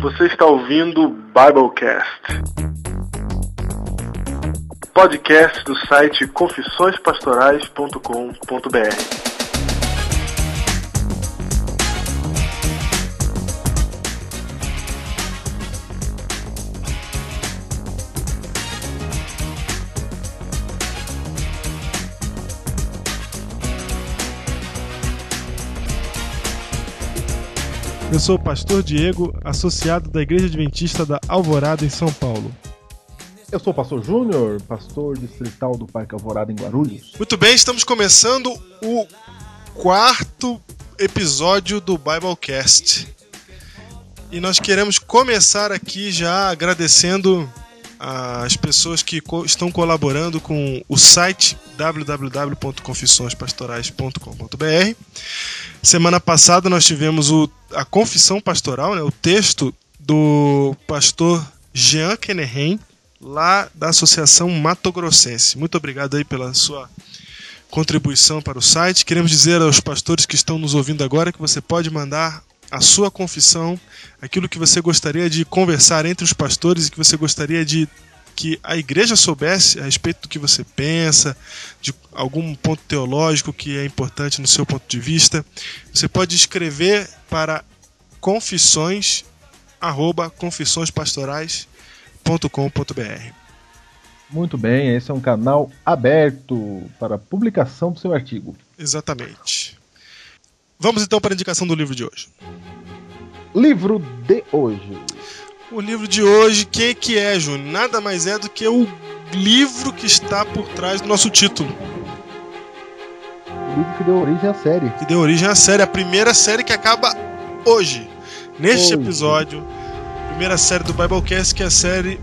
Você está ouvindo Biblecast. Podcast do site confissõespastorais.com.br. Eu sou o pastor Diego, associado da Igreja Adventista da Alvorada, em São Paulo. Eu sou o pastor Júnior, pastor distrital do Parque Alvorada, em Guarulhos. Muito bem, estamos começando o quarto episódio do Biblecast. E nós queremos começar aqui já agradecendo as pessoas que estão colaborando com o site www.confissõespastorais.com.br. Semana passada nós tivemos o, a confissão pastoral, né, o texto do pastor Jean Kenerren, lá da Associação Mato Grossense. Muito obrigado aí pela sua contribuição para o site. Queremos dizer aos pastores que estão nos ouvindo agora que você pode mandar a sua confissão, aquilo que você gostaria de conversar entre os pastores e que você gostaria de que a igreja soubesse a respeito do que você pensa, de algum ponto teológico que é importante no seu ponto de vista. Você pode escrever para confissões arroba confissõespastorais.com.br. Muito bem, esse é um canal aberto para publicação do seu artigo. Exatamente. Vamos então para a indicação do livro de hoje. Livro de hoje. O livro de hoje, quem que é, Júnior? Nada mais é do que o livro que está por trás do nosso título. O livro que deu origem à série. Que deu origem à série, a primeira série que acaba hoje. Neste hoje. episódio, primeira série do Biblecast, que é a série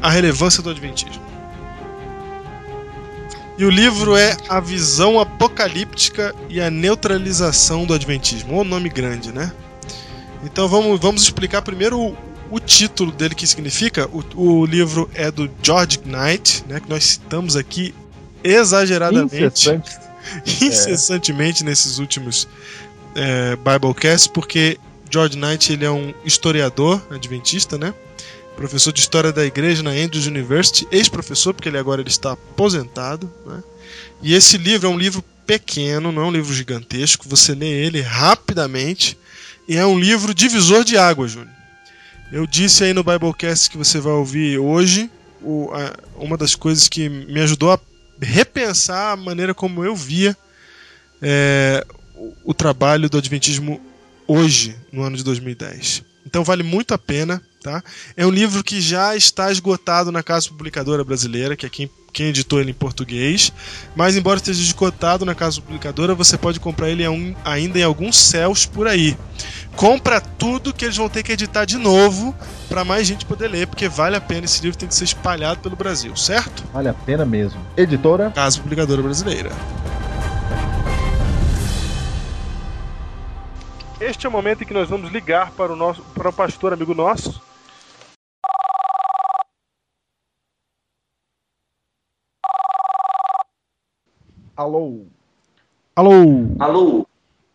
A Relevância do Adventismo. E o livro é A Visão Apocalíptica e a Neutralização do Adventismo. O nome grande, né? Então vamos, vamos explicar primeiro o, o título dele que significa. O, o, livro é do George Knight, né, que nós citamos aqui exageradamente, Incessante. incessantemente é. nesses últimos é, Biblecasts, porque George Knight ele é um historiador adventista, né? Professor de História da Igreja na Andrews University, ex-professor, porque ele agora ele está aposentado. Né? E esse livro é um livro pequeno, não é um livro gigantesco, você lê ele rapidamente, e é um livro divisor de água, Júnior. Eu disse aí no Biblecast que você vai ouvir hoje, o, a, uma das coisas que me ajudou a repensar a maneira como eu via é, o, o trabalho do Adventismo hoje, no ano de 2010. Então vale muito a pena. Tá? É um livro que já está esgotado na Casa Publicadora Brasileira, que é quem, quem editou ele em português. Mas, embora esteja esgotado na Casa Publicadora, você pode comprar ele ainda em alguns céus por aí. Compra tudo que eles vão ter que editar de novo para mais gente poder ler, porque vale a pena. Esse livro tem que ser espalhado pelo Brasil, certo? Vale a pena mesmo. Editora? Casa Publicadora Brasileira. Este é o momento em que nós vamos ligar para o nosso para o pastor amigo nosso, Alô. Alô. Alô.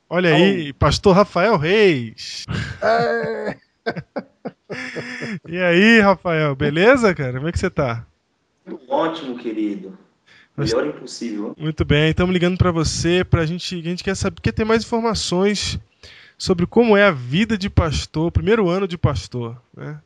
Olha Alô. aí, pastor Rafael Reis. É. e aí, Rafael, beleza, cara? Como é que você tá? Ótimo, querido. Melhor impossível. Muito bem, estamos ligando para você, pra gente, a gente quer saber, quer ter mais informações sobre como é a vida de pastor, primeiro ano de pastor, né?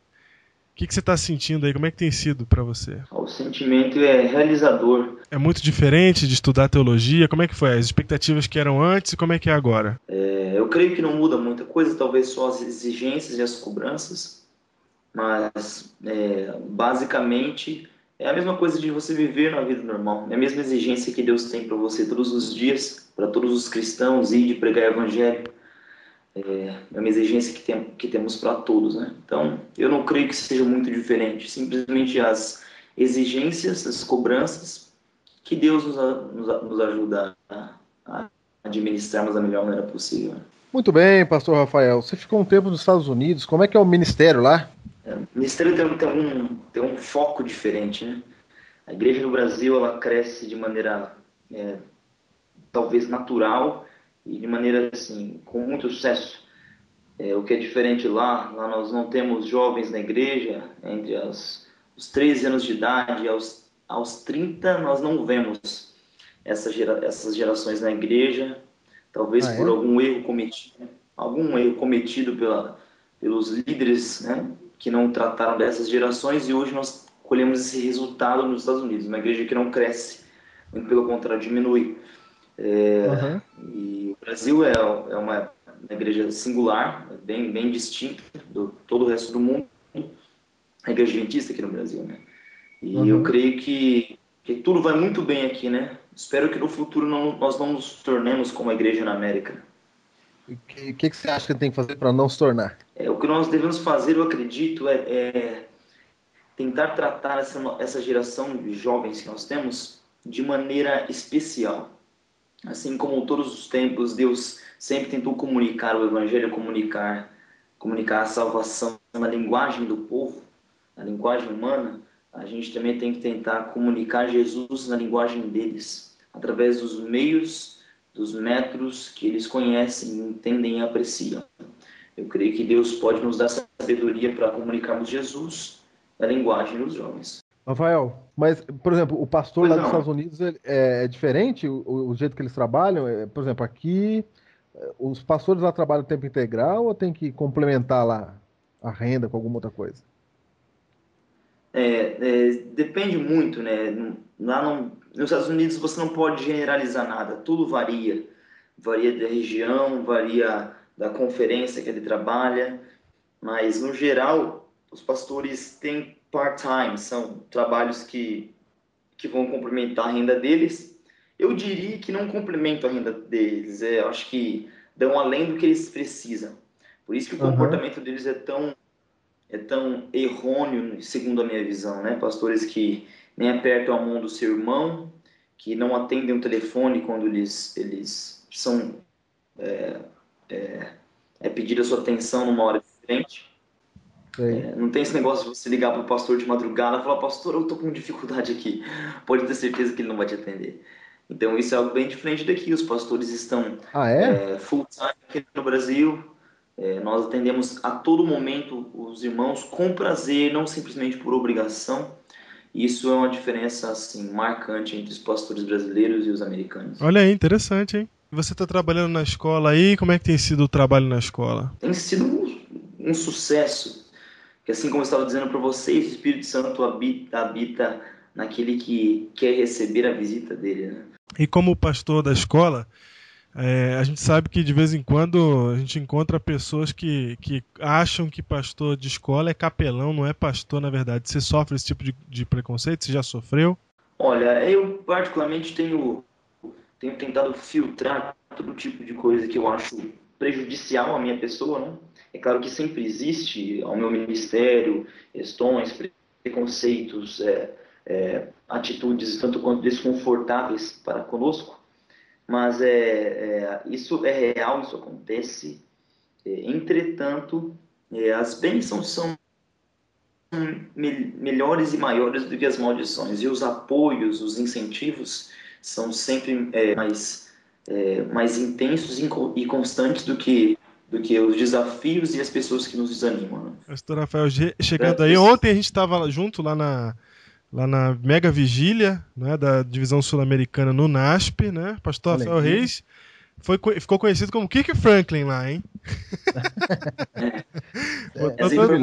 Que, que você está sentindo aí? Como é que tem sido para você? O sentimento é realizador. É muito diferente de estudar teologia? Como é que foi? As expectativas que eram antes e como é que é agora? É, eu creio que não muda muita coisa, talvez só as exigências e as cobranças, mas é, basicamente é a mesma coisa de você viver na vida normal. É a mesma exigência que Deus tem para você todos os dias, para todos os cristãos, ir de pregar o evangelho é, é uma exigência que, tem, que temos para todos, né? Então, eu não creio que seja muito diferente. Simplesmente as exigências, as cobranças que Deus nos, nos, nos ajuda a, a administrarmos da melhor maneira possível. Muito bem, pastor Rafael. Você ficou um tempo nos Estados Unidos. Como é que é o ministério lá? É, o ministério tem, tem, um, tem um foco diferente, né? A igreja no Brasil, ela cresce de maneira é, talvez natural, e de maneira assim, com muito sucesso. É, o que é diferente lá, lá nós não temos jovens na igreja, entre as, os 13 anos de idade aos, aos 30 nós não vemos essa gera, essas gerações na igreja, talvez Ah, é? por algum erro cometido, algum erro cometido pela, pelos líderes, né, que não trataram dessas gerações e hoje nós colhemos esse resultado nos Estados Unidos, uma igreja que não cresce, muito pelo contrário diminui. É, Aham. e Brasil é, é uma, uma igreja singular, bem, bem distinta do todo o resto do mundo. A igreja adventista aqui no Brasil, né? E Uhum. eu creio que, que tudo vai muito bem aqui, né? Espero que no futuro não, nós não nos tornemos como a igreja na América. O que, que, que você acha que tem que fazer para não se tornar? É, o que nós devemos fazer, eu acredito, é, é tentar tratar essa, essa geração de jovens que nós temos de maneira especial. Assim como todos os tempos, Deus sempre tentou comunicar o Evangelho, comunicar, comunicar a salvação na linguagem do povo, na linguagem humana. A gente também tem que tentar comunicar Jesus na linguagem deles, através dos meios, dos métodos que eles conhecem, entendem e apreciam. Eu creio que Deus pode nos dar sabedoria para comunicarmos Jesus na linguagem dos jovens. Rafael, mas, por exemplo, o pastor Pois lá não. dos Estados Unidos é, é diferente o, o jeito que eles trabalham? É, por exemplo, aqui, é, os pastores lá trabalham tempo integral ou tem que complementar lá a renda com alguma outra coisa? É, é, depende muito, né? Lá não- nos Estados Unidos você não pode generalizar nada, tudo varia. Varia da região, varia da conferência que ele trabalha, mas no geral os pastores têm part-time, são trabalhos que, que vão complementar a renda deles. Eu diria que não complementam a renda deles, é, acho que dão além do que eles precisam. Por isso que o Aham. comportamento deles é tão é tão errôneo, segundo a minha visão, né? Pastores que nem apertam a mão do seu irmão, que não atendem o telefone quando eles, eles são é, é, é pedida a sua atenção numa hora diferente. É, não tem esse negócio de você ligar para o pastor de madrugada e falar, pastor, eu tô com dificuldade aqui. Pode ter certeza que ele não vai te atender. Então isso é algo bem diferente daqui. Os pastores estão Ah, é? é, full time aqui no Brasil. É, nós atendemos a todo momento os irmãos com prazer, não simplesmente por obrigação. Isso é uma diferença assim marcante entre os pastores brasileiros e os americanos. Olha aí, interessante, hein? Você tá trabalhando na escola aí, como é que tem sido o trabalho na escola? Tem sido um, um sucesso, que assim como eu estava dizendo para vocês, o Espírito Santo habita, habita naquele que quer receber a visita dele. Né? E como pastor da escola, é, a gente sabe que de vez em quando a gente encontra pessoas que, que acham que pastor de escola é capelão, não é pastor na verdade. Você sofre esse tipo de, de preconceito? Você já sofreu? Olha, eu particularmente tenho, tenho tentado filtrar todo tipo de coisa que eu acho prejudicial à minha pessoa, né? É claro que sempre existe ao meu ministério questões, preconceitos, é, é, atitudes tanto quanto desconfortáveis para conosco, mas é, é, isso é real, isso acontece. É, entretanto, é, as bênçãos são me- melhores e maiores do que as maldições. E os apoios, os incentivos são sempre é, mais, mais intensos e constantes do que, do que os desafios e as pessoas que nos desanimam. né? Pastor Rafael chegando aí. Ontem a gente estava junto lá na, lá na Mega Vigília né, da Divisão Sul-Americana no NASP, né? Pastor Olha Rafael. Reis foi, co- ficou conhecido como Kiki Franklin lá, hein? Botou, Essa todo,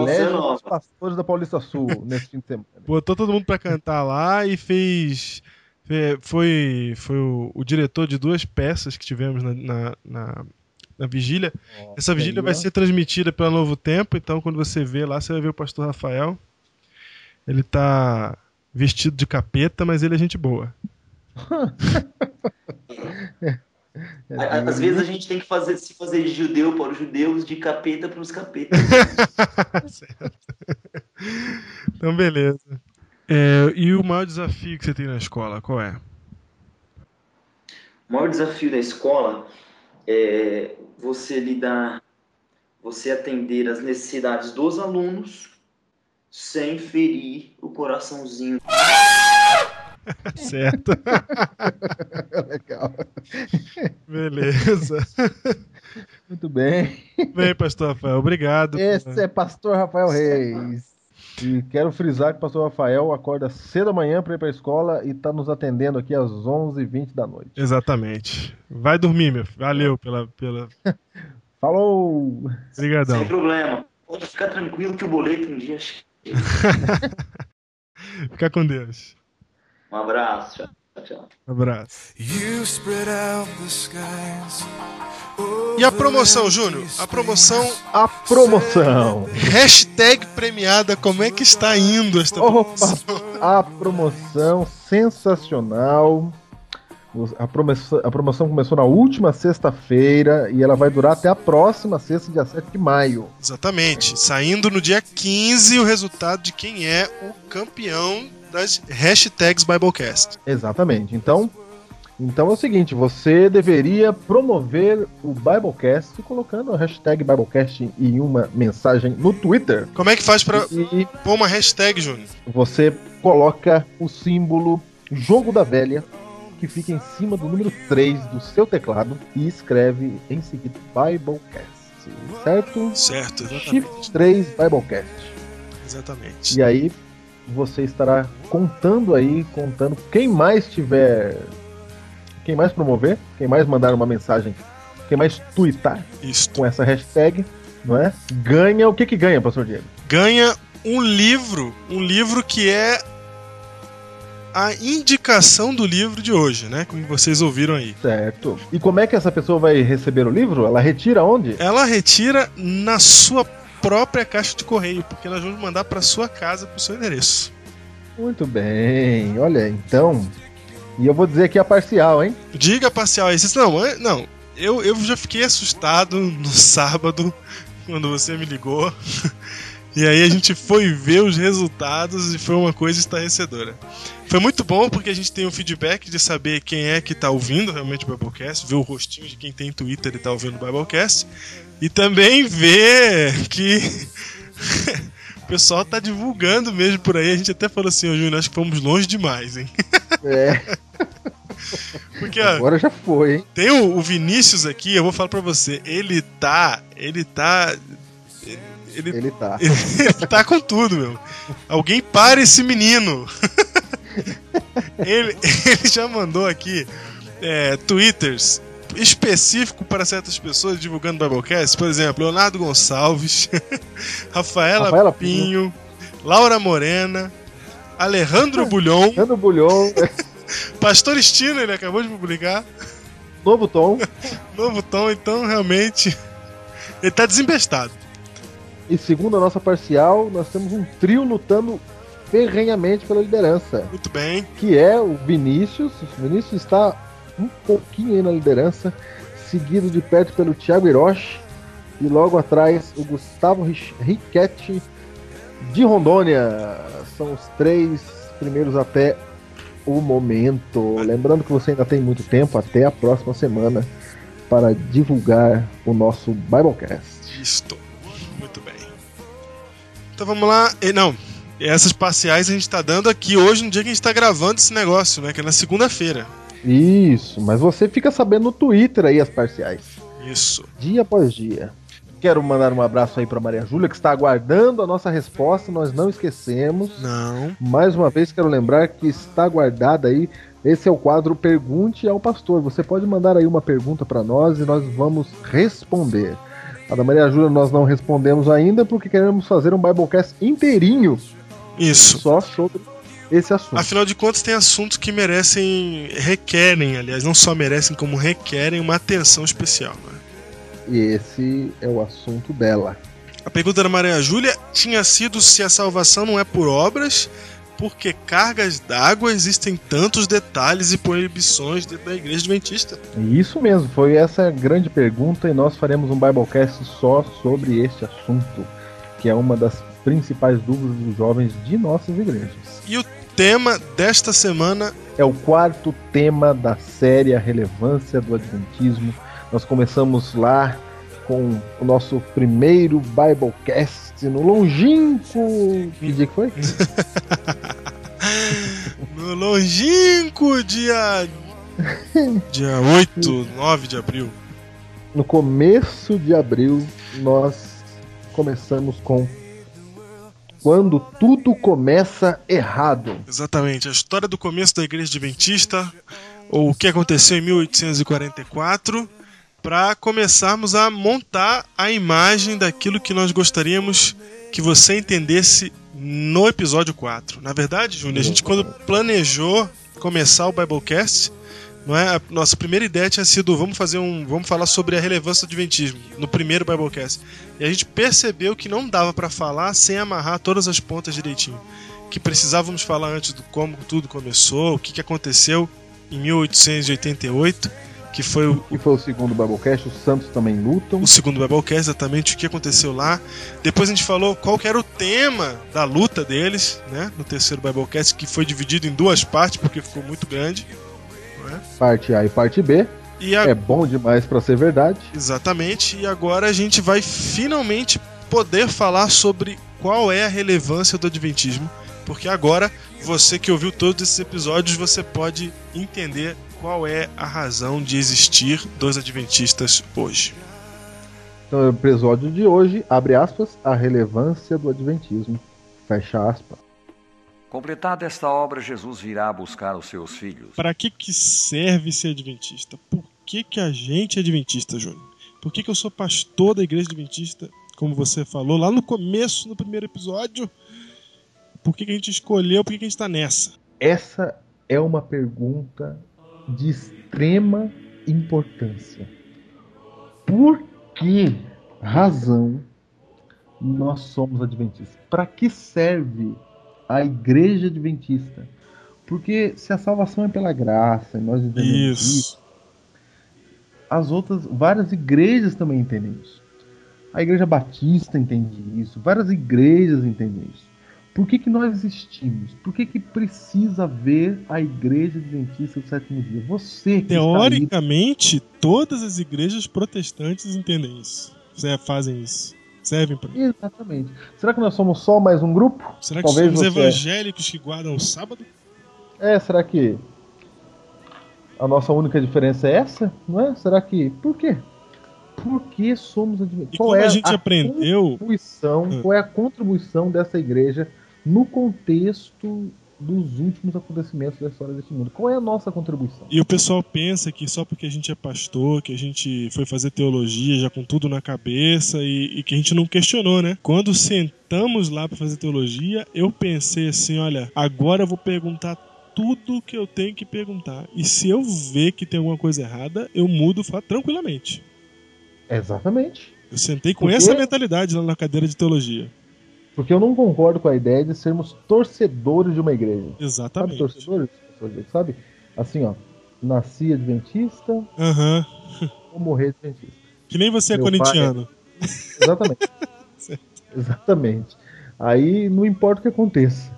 dos pastores da Paulista Sul nesse fim de semana. botou todo mundo pra cantar lá e fez. fe- Foi, foi o, o diretor de duas peças que tivemos na, na, na- na vigília. Essa vigília aí, vai ó. ser transmitida pela Novo Tempo, então quando você vê lá, você vai ver o pastor Rafael. Ele tá vestido de capeta, mas ele é gente boa. À- Às vezes a gente tem que fazer, se fazer de judeu para os judeus, de capeta para os capetas. Certo. Então, beleza. É, e o maior desafio que você tem na escola, qual é? O maior desafio da escola é você lidar, você atender as necessidades dos alunos sem ferir o coraçãozinho. Certo. Legal. Beleza. Muito bem. Bem, pastor Rafael, obrigado. Esse é Pastor Rafael Reis. E quero frisar que o pastor Rafael acorda cedo da manhã para ir para a escola e está nos atendendo aqui às 11h20 da noite. Exatamente. Vai dormir, meu filho. Valeu pela. pela... Falou! Obrigadão. Sem problema. Pode ficar tranquilo que o boleto um dia chega. Fica com Deus. Um abraço. Tchau, tchau. Um abraço. E a promoção, Júnior? A promoção A promoção! hashtag premiada, como é que está indo esta Opa! promoção? A promoção sensacional. A promoção, a promoção começou na última sexta-feira e ela vai durar até a próxima sexta, dia 7 de maio. Exatamente. Saindo no dia 15 o resultado de quem é o campeão das hashtags Biblecast. Exatamente. Então, então é o seguinte, você deveria promover o Biblecast colocando a hashtag Biblecast em uma mensagem no Twitter. Como é que faz pra E pôr uma hashtag, Júnior? você coloca o símbolo Jogo da Velha, que fica em cima do número 3 do seu teclado, e escreve em seguida Biblecast. Certo? Certo, exatamente. Shift 3 Biblecast. Exatamente. E aí você estará contando aí, contando quem mais tiver. Quem mais promover, quem mais mandar uma mensagem, quem mais twittar Isso. com essa hashtag, não é? Ganha o que que ganha, pastor Diego? Ganha um livro, um livro que é a indicação do livro de hoje, né? Como vocês ouviram aí. Certo. E como é que essa pessoa vai receber o livro? Ela retira onde? Ela retira na sua própria caixa de correio, porque nós vamos mandar para sua casa, para o seu endereço. Muito bem. Olha, então. E eu vou dizer aqui a parcial, hein? Diga parcial aí. Não, é- não. Eu, eu já fiquei assustado no sábado, quando você me ligou. E aí a gente foi ver os resultados e foi uma coisa estarrecedora. Foi muito bom porque a gente tem um feedback de saber quem é que tá ouvindo realmente o Biblecast, ver o rostinho de quem tem Twitter e tá ouvindo o Biblecast. E também ver que o pessoal tá divulgando mesmo por aí. A gente até falou assim, ô Júnior, acho que fomos longe demais, hein? É, Porque, ó, agora já foi, hein? Tem o, o Vinícius aqui, eu vou falar pra você. Ele tá. Ele tá. Ele, Ele tá. ele tá com tudo, meu. Alguém para esse menino. ele, ele já mandou aqui é, twitters específico para certas pessoas divulgando Biblecast. Por exemplo, Leonardo Gonçalves, Rafaela, Rafaela Pinho, Laura Morena, Alejandro Bulhon, Dando bulhão, Pastor Estino, ele acabou de publicar. novo tom. Novo tom, então realmente. Ele tá desembestado. E segundo a nossa parcial, nós temos um trio lutando ferrenhamente pela liderança, Muito bem. que é o Vinícius. O Vinícius está um pouquinho aí na liderança, seguido de perto pelo Thiago Hiroshi e logo atrás o Gustavo Riquetti de Rondônia. São os três primeiros até o momento. Lembrando que você ainda tem muito tempo até a próxima semana para divulgar o nosso Biblecast. Isto. Muito bem. Então vamos lá. E, não, essas parciais a gente tá dando aqui hoje, no dia que a gente tá gravando esse negócio, né? Que é na segunda-feira. Isso, mas você fica sabendo no Twitter aí as parciais, Isso. dia após dia. Quero mandar um abraço aí para Maria Júlia, que está aguardando a nossa resposta, nós não esquecemos. Não. Mais uma vez quero lembrar que está guardada aí. Esse é o quadro Pergunte ao Pastor. Você pode mandar aí uma pergunta para nós e nós vamos responder. A da Maria Júlia nós não respondemos ainda porque queremos fazer um Biblecast inteirinho Isso. só sobre esse assunto. Afinal de contas, tem assuntos que merecem, requerem, aliás, não só merecem, como requerem uma atenção especial. Né? E esse é o assunto dela. A pergunta da Maria Júlia tinha sido se a salvação não é por obras, porque cargas d'água existem tantos detalhes e proibições dentro da igreja adventista. Isso mesmo, foi essa a grande pergunta e nós faremos um Biblecast só sobre este assunto, que é uma das principais dúvidas dos jovens de nossas igrejas. E o tema desta semana É o quarto tema da série A Relevância do Adventismo. Nós começamos lá com o nosso primeiro Biblecast no longínquo. Que dia que foi? no longínquo dia. dia 8, 9 de abril. no começo de abril, nós começamos com quando tudo começa errado. Exatamente, a história do começo da Igreja Adventista, ou o que aconteceu em 1844, para começarmos a montar a imagem daquilo que nós gostaríamos que você entendesse no episódio 4. Na verdade, Júnior, a gente quando planejou começar o Biblecast, não é? A nossa primeira ideia tinha sido vamos fazer um, vamos falar sobre a relevância do adventismo no primeiro Biblecast. E a gente percebeu que não dava para falar sem amarrar todas as pontas direitinho. Que precisávamos falar antes do como tudo começou, o que, que aconteceu em 1888, que foi o, Que foi o segundo Biblecast, os Santos também lutam. o segundo Biblecast, exatamente o que aconteceu lá. Depois a gente falou qual que era o tema da luta deles, né? No terceiro Biblecast, que foi dividido em duas partes, porque ficou muito grande. Parte A e parte B. E a- É bom demais pra ser verdade. Exatamente, e agora a gente vai finalmente poder falar sobre qual é a relevância do Adventismo, porque agora você que ouviu todos esses episódios, você pode entender qual é a razão de existir dos Adventistas hoje. Então, o episódio de hoje, abre aspas, a relevância do Adventismo. Fecha aspas. Completada esta obra, Jesus virá buscar os seus filhos. Para que, que serve ser Adventista? Por que, que a gente é Adventista, Júnior? Por que, que eu sou pastor da Igreja Adventista, como você falou lá no começo, no primeiro episódio? Por que, que a gente escolheu? Por que, que a gente está nessa? Essa é uma pergunta de extrema importância. Por que razão nós somos adventistas? Para que serve a igreja adventista? Porque se a salvação é pela graça, e nós entendemos isso, Isso. as outras, várias igrejas também entendem isso. A igreja batista entende isso, várias igrejas entendem isso. Por que, que nós existimos? Por que, que precisa haver a igreja adventista do sétimo dia? Você que está aí, Teoricamente, todas as igrejas protestantes entendem isso. Fazem isso. Servem para Exatamente. Será que nós somos só mais um grupo? Será que Talvez somos evangélicos que guardam o sábado? É, será que a nossa única diferença é essa? Não é? Será que. Por quê? Por que somos adventistas? E como a gente aprendeu- contribuição, Hum. qual é a contribuição dessa igreja no contexto dos últimos acontecimentos da história deste mundo? Qual é a nossa contribuição? E o pessoal pensa que só porque a gente é pastor, que a gente foi fazer teologia já com tudo na cabeça e, e que a gente não questionou, né? Quando sentamos lá para fazer teologia, eu pensei assim: olha, agora eu vou perguntar tudo que eu tenho que perguntar. E se eu ver que tem alguma coisa errada, eu mudo tranquilamente. Exatamente. Eu sentei com Por quê? essa mentalidade lá na cadeira de teologia. Porque eu não concordo com a ideia de sermos torcedores de uma igreja. Sabe Exatamente. torcedores? Torcedores, Sabe? Assim, ó. Nasci adventista, Aham. vou morrer adventista. Que nem você é Meu pai- corintiano. Exatamente. Exatamente. Aí não importa o que aconteça.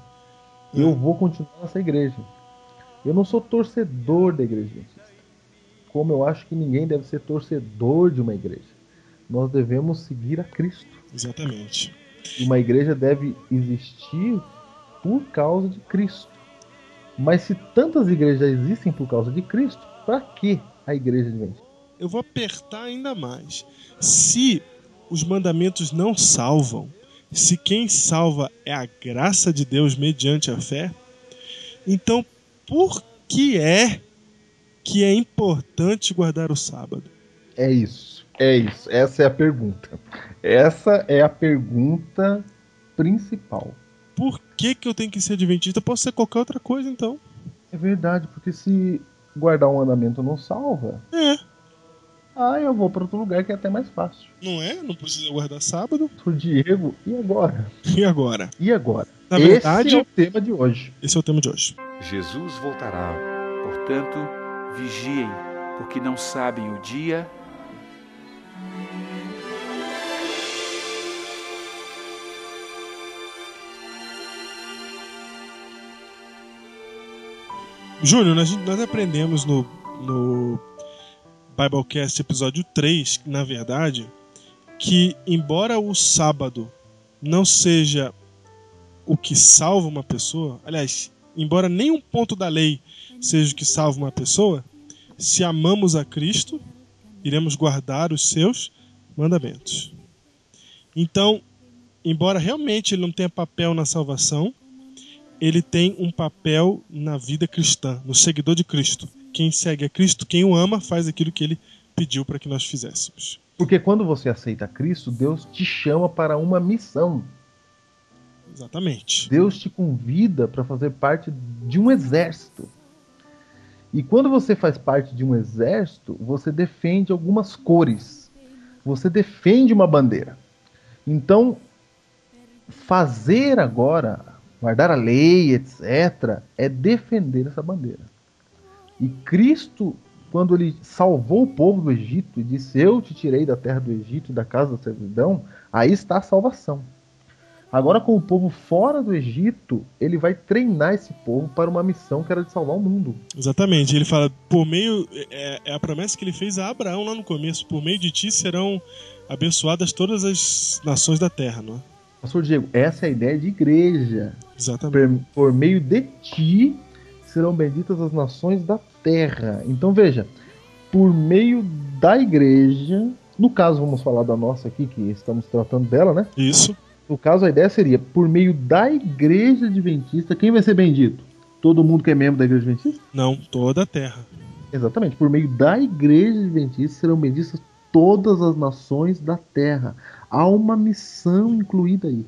Hum. Eu vou continuar nessa igreja. Eu não sou torcedor da igreja adventista. Como eu acho que ninguém deve ser torcedor de uma igreja. Nós devemos seguir a Cristo. Exatamente. Uma igreja deve existir por causa de Cristo. Mas se tantas igrejas já existem por causa de Cristo, para que a igreja adventista? eu vou apertar ainda mais. Se os mandamentos não salvam, se quem salva é a graça de Deus mediante a fé, então por que é que é importante guardar o sábado? É isso. É isso. Essa é a pergunta. Essa é a pergunta principal. Por que, que eu tenho que ser adventista? Eu posso ser qualquer outra coisa, então. É verdade, porque se guardar um mandamento não salva, É, ah, eu vou para outro lugar que é até mais fácil. não é? Não precisa guardar sábado. Pro Diego, e agora? E agora? E agora? Na Esse verdade, é o tema de hoje. esse é o tema de hoje. Jesus voltará. Portanto, vigiem, porque não sabem o dia Júnior, nós, nós aprendemos no, no Biblecast episódio 3, na verdade, que embora o sábado não seja o que salva uma pessoa, aliás, embora nenhum ponto da lei seja o que salva uma pessoa, se amamos a Cristo iremos guardar os seus mandamentos. Então, embora realmente ele não tenha papel na salvação, ele tem um papel na vida cristã, no seguidor de Cristo. Quem segue a Cristo, quem o ama, faz aquilo que ele pediu para que nós fizéssemos. Porque quando você aceita Cristo, Deus te chama para uma missão. Exatamente. Deus te convida para fazer parte de um exército. E quando você faz parte de um exército, você defende algumas cores. Você defende uma bandeira. Então, fazer agora, guardar a lei, etc., é defender essa bandeira. E Cristo, quando ele salvou o povo do Egito e disse: Eu te tirei da terra do Egito e da casa da servidão, aí está a salvação. Agora, com o povo fora do Egito, ele vai treinar esse povo para uma missão que era de salvar o mundo. Exatamente. Ele fala, por meio. É, é a promessa que ele fez a Abraão lá no começo: por meio de ti serão abençoadas todas as nações da terra, não é? Pastor Diego, essa é a ideia de igreja. Exatamente. Por, por meio de ti serão benditas as nações da terra. Então veja, por meio da igreja, no caso vamos falar da nossa aqui, que estamos tratando dela, né? Isso. No caso, a ideia seria, por meio da igreja adventista, quem vai ser bendito? Todo mundo que é membro da igreja adventista? Não, toda a terra. Exatamente. Por meio da igreja adventista serão benditas todas as nações da terra. Há uma missão incluída aí.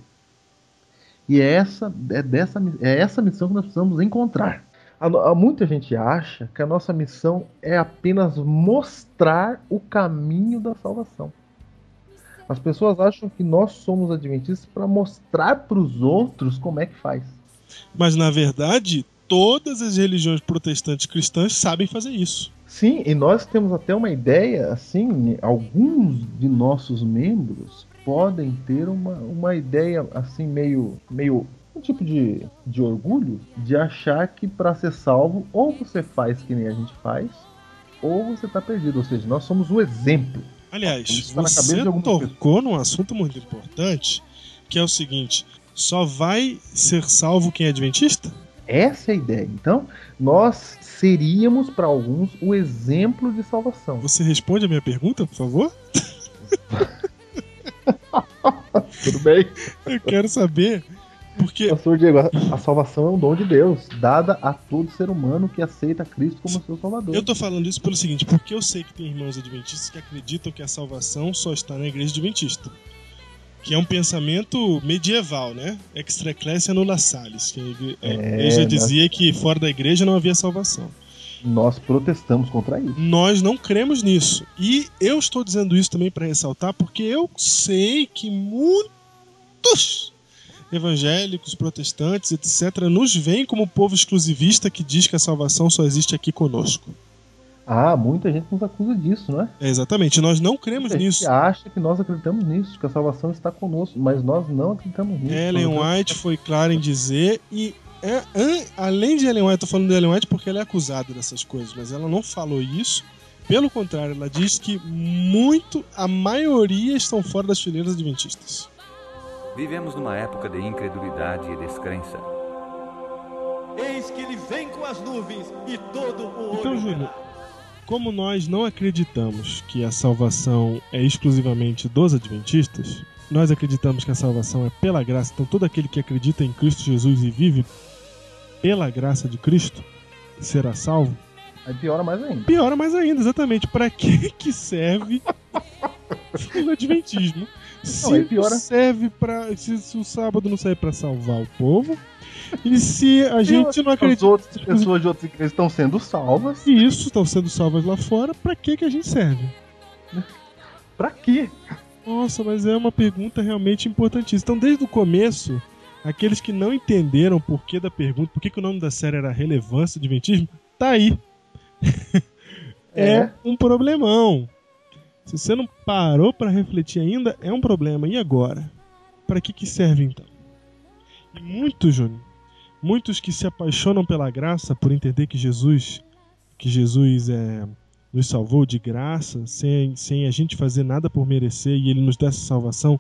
E é essa, é, dessa, é essa missão que nós precisamos encontrar. A, a, muita gente acha que a nossa missão é apenas mostrar o caminho da salvação. As pessoas acham que nós somos adventistas para mostrar para os outros como é que faz. Mas na verdade, todas as religiões protestantes cristãs sabem fazer isso. Sim, e nós temos até uma ideia, assim, alguns de nossos membros podem ter uma, uma ideia assim meio meio um tipo de, de orgulho de achar que para ser salvo ou você faz que nem a gente faz ou você está perdido, ou seja, nós somos o exemplo. Aliás, você tocou num assunto muito importante, que é o seguinte: só vai ser salvo quem é adventista? Essa é a ideia. Então, nós seríamos para alguns o exemplo de salvação. Você responde a minha pergunta, por favor? Tudo bem. Eu quero saber porque... Pastor Diego, a salvação é um dom de Deus, dada a todo ser humano que aceita Cristo como seu Salvador. Eu tô falando isso pelo seguinte, porque eu sei que tem irmãos adventistas que acreditam que a salvação só está na igreja adventista. Que é um pensamento medieval, né? Extra ecclesia nulla salis. Que a igreja é, dizia que fora da igreja não havia salvação. Nós protestamos contra isso. Nós não cremos nisso. E eu estou dizendo isso também para ressaltar, porque eu sei que muitos evangélicos, protestantes, etc., nos veem como povo exclusivista que diz que a salvação só existe aqui conosco. Ah, muita gente nos acusa disso, não é? é exatamente, nós não cremos muita nisso. Gente acha que nós acreditamos nisso, que a salvação está conosco, mas nós não acreditamos nisso. Ellen White foi clara em dizer, e é, além de Ellen White, eu tô falando de Ellen White porque ela é acusada dessas coisas, mas ela não falou isso. Pelo contrário, ela diz que muito, a maioria estão fora das fileiras adventistas. Vivemos numa época de incredulidade e descrença. Eis que ele vem com as nuvens e todo o Então, Júnior, como nós não acreditamos que a salvação é exclusivamente dos adventistas, nós acreditamos que a salvação é pela graça. Então, todo aquele que acredita em Cristo Jesus e vive pela graça de Cristo será salvo. Aí piora mais ainda. Piora mais ainda, exatamente. Para que que serve o adventismo? Se não, piora... serve para se, se, o sábado não serve para salvar o povo, e se a gente não acredita. As outras pessoas de outras igrejas estão sendo salvas. E isso, estão sendo salvas lá fora, para que que a gente serve? Para quê? Nossa, mas é uma pergunta realmente importantíssima. Então, desde o começo, aqueles que não entenderam o porquê da pergunta, por que, que o nome da série era Relevância Adventismo, tá aí. é. é um problemão. Se você não parou para refletir ainda, é um problema. E agora? Para que, que serve então? E muitos, Júnior, muitos que se apaixonam pela graça por entender que Jesus, que Jesus é, nos salvou de graça, sem, sem a gente fazer nada por merecer e ele nos dá essa salvação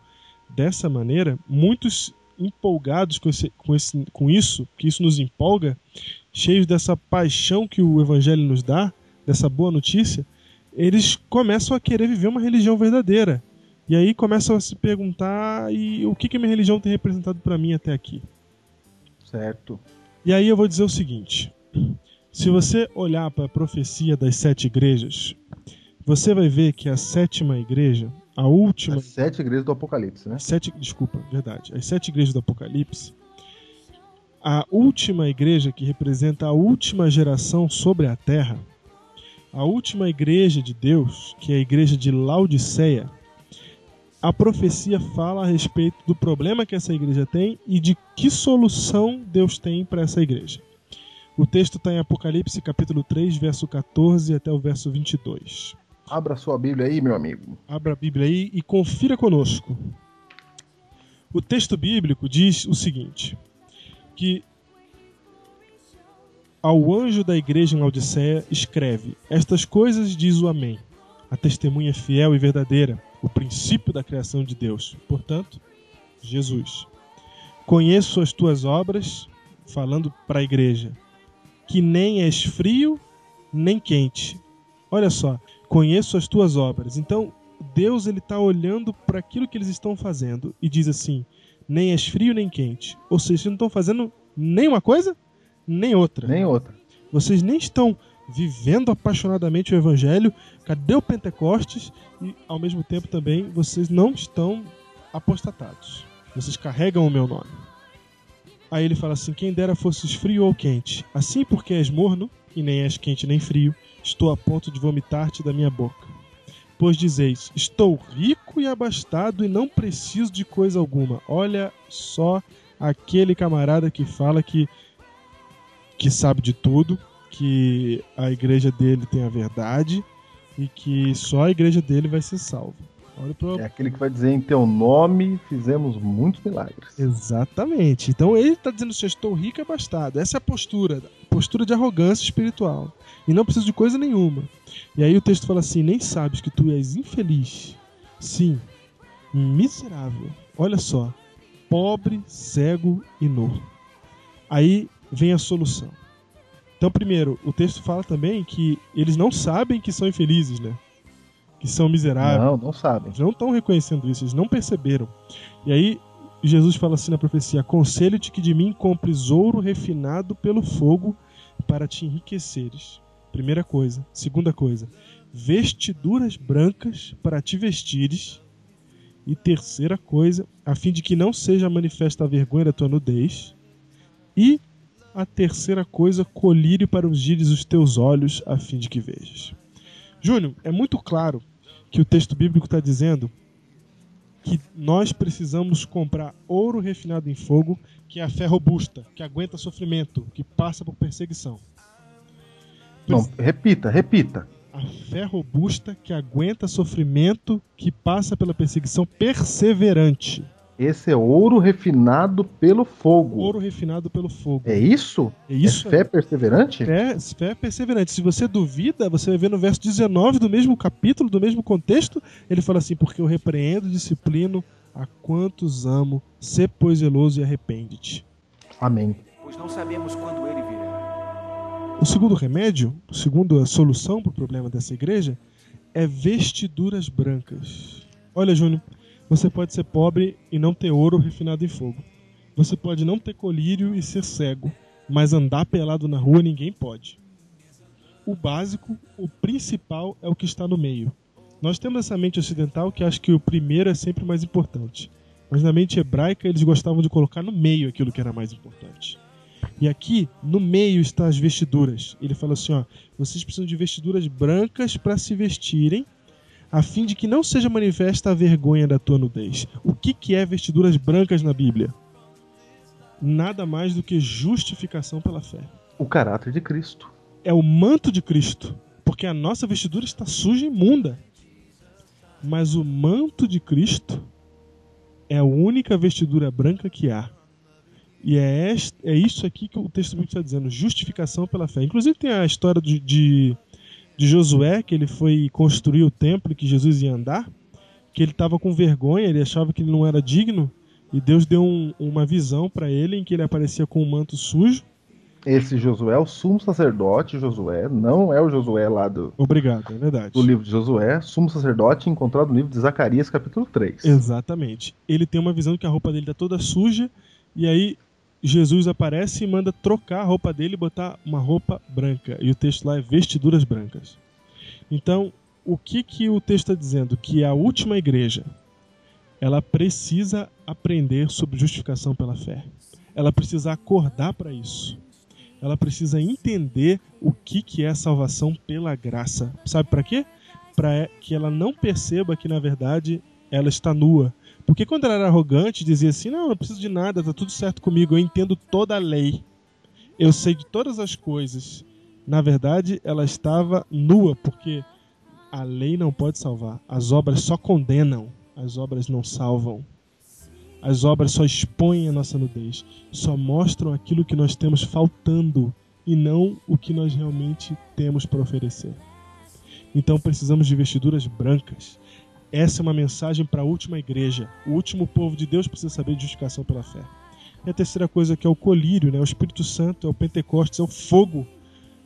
dessa maneira, muitos empolgados com, esse, com, esse, com isso, que isso nos empolga, cheios dessa paixão que o Evangelho nos dá, dessa boa notícia, eles começam a querer viver uma religião verdadeira. E aí começam a se perguntar e o que, que minha religião tem representado para mim até aqui. Certo. E aí eu vou dizer o seguinte: se você olhar para a profecia das sete igrejas, você vai ver que a sétima igreja, a última. As sete igrejas do Apocalipse, né? Sete, desculpa, verdade. As sete igrejas do Apocalipse. A última igreja que representa a última geração sobre a terra, a última igreja de Deus, que é a igreja de Laodiceia, a profecia fala a respeito do problema que essa igreja tem e de que solução Deus tem para essa igreja. O texto está em Apocalipse capítulo 3, verso 14 até o verso 22. Abra sua Bíblia aí, meu amigo. Abra a Bíblia aí e confira conosco. O texto bíblico diz o seguinte: que ao anjo da igreja em Laodiceia escreve: Estas coisas diz o Amém, a testemunha fiel e verdadeira, o princípio da criação de Deus. Portanto, Jesus. Conheço as tuas obras, falando para a igreja, que nem és frio nem quente. Olha só, conheço as tuas obras. Então, Deus ele está olhando para aquilo que eles estão fazendo e diz assim: nem és frio nem quente. Ou seja, vocês não estão fazendo nem uma coisa, nem outra. Nem outra. Vocês nem estão vivendo apaixonadamente o evangelho. Cadê o Pentecostes? E ao mesmo tempo também vocês não estão apostatados. Vocês carregam o meu nome. Aí ele fala assim: Quem dera fosses frio ou quente. Assim porque és morno, e nem és quente nem frio, estou a ponto de vomitar-te da minha boca. Pois dizeis: Estou rico e abastado e não preciso de coisa alguma. Olha só aquele camarada que fala que que sabe de tudo, que a igreja dele tem a verdade e que só a igreja dele vai ser salva. É aquele que vai dizer em teu nome fizemos muitos milagres. Exatamente. Então ele está dizendo assim: estou rico e abastado. Essa é a postura, postura de arrogância espiritual. E não preciso de coisa nenhuma. E aí o texto fala assim: nem sabes que tu és infeliz. Sim, miserável. Olha só, pobre, cego e nu. Aí vem a solução. Então, primeiro, o texto fala também que eles não sabem que são infelizes, né? Que são miseráveis. Não, não sabem. Eles não estão reconhecendo isso, eles não perceberam. E aí, Jesus fala assim na profecia: Aconselho-te que de mim compres ouro refinado pelo fogo para te enriqueceres. Primeira coisa. Segunda coisa, vestiduras brancas para te vestires. E terceira coisa, a fim de que não seja manifesta a vergonha da tua nudez. E a terceira coisa, colírio para ungires os teus olhos, a fim de que vejas. Júnior, é muito claro que o texto bíblico está dizendo que nós precisamos comprar ouro refinado em fogo, que é a fé robusta, que aguenta sofrimento, que passa por perseguição. Não, repita, repita. A fé robusta que aguenta sofrimento, que passa pela perseguição perseverante. Esse é ouro refinado pelo fogo. Ouro refinado pelo fogo. É isso? É isso é fé perseverante? Fé, fé perseverante. Se você duvida, você vai ver no verso 19 do mesmo capítulo, do mesmo contexto, ele fala assim: Porque eu repreendo, disciplino a quantos amo, sê pois zeloso e arrepende-te. Amém. Pois não sabemos quando ele virá. O segundo remédio, a segunda solução para o problema dessa igreja é vestiduras brancas. Olha, Júnior, você pode ser pobre e não ter ouro refinado em fogo. Você pode não ter colírio e ser cego, mas andar pelado na rua ninguém pode. O básico, o principal é o que está no meio. Nós temos essa mente ocidental que acha que o primeiro é sempre mais importante. Mas na mente hebraica eles gostavam de colocar no meio aquilo que era mais importante. E aqui, no meio, estão as vestiduras. Ele fala assim: ó, vocês precisam de vestiduras brancas para se vestirem, a fim de que não seja manifesta a vergonha da tua nudez. O que, que é vestiduras brancas na Bíblia? Nada mais do que justificação pela fé. O caráter de Cristo. É o manto de Cristo. Porque a nossa vestidura está suja e imunda. Mas o manto de Cristo é a única vestidura branca que há. E é, este, é isso aqui que o texto bíblico está dizendo: justificação pela fé. Inclusive, tem a história de, de, de Josué, que ele foi construir o templo que Jesus ia andar, que ele estava com vergonha, ele achava que ele não era digno, e Deus deu um, uma visão para ele em que ele aparecia com um manto sujo. Esse Josué é o sumo sacerdote Josué, não é o Josué lá do, Obrigado, é verdade. do livro de Josué, sumo sacerdote encontrado no livro de Zacarias, capítulo 3. Exatamente. Ele tem uma visão que a roupa dele tá toda suja e aí Jesus aparece e manda trocar a roupa dele e botar uma roupa branca. E o texto lá é vestiduras brancas. Então, o que que o texto está dizendo? Que a última igreja ela precisa aprender sobre justificação pela fé. Ela precisa acordar para isso. Ela precisa entender o que que é salvação pela graça. Sabe para quê? Para que ela não perceba que na verdade ela está nua. Porque quando ela era arrogante, dizia assim: "Não, não preciso de nada, tá tudo certo comigo, eu entendo toda a lei. Eu sei de todas as coisas." Na verdade, ela estava nua, porque a lei não pode salvar. As obras só condenam, as obras não salvam. As obras só expõem a nossa nudez, só mostram aquilo que nós temos faltando e não o que nós realmente temos para oferecer. Então precisamos de vestiduras brancas. Essa é uma mensagem para a última igreja. O último povo de Deus precisa saber de justificação pela fé. E a terceira coisa que é o colírio, né? o Espírito Santo, é o Pentecostes, é o fogo.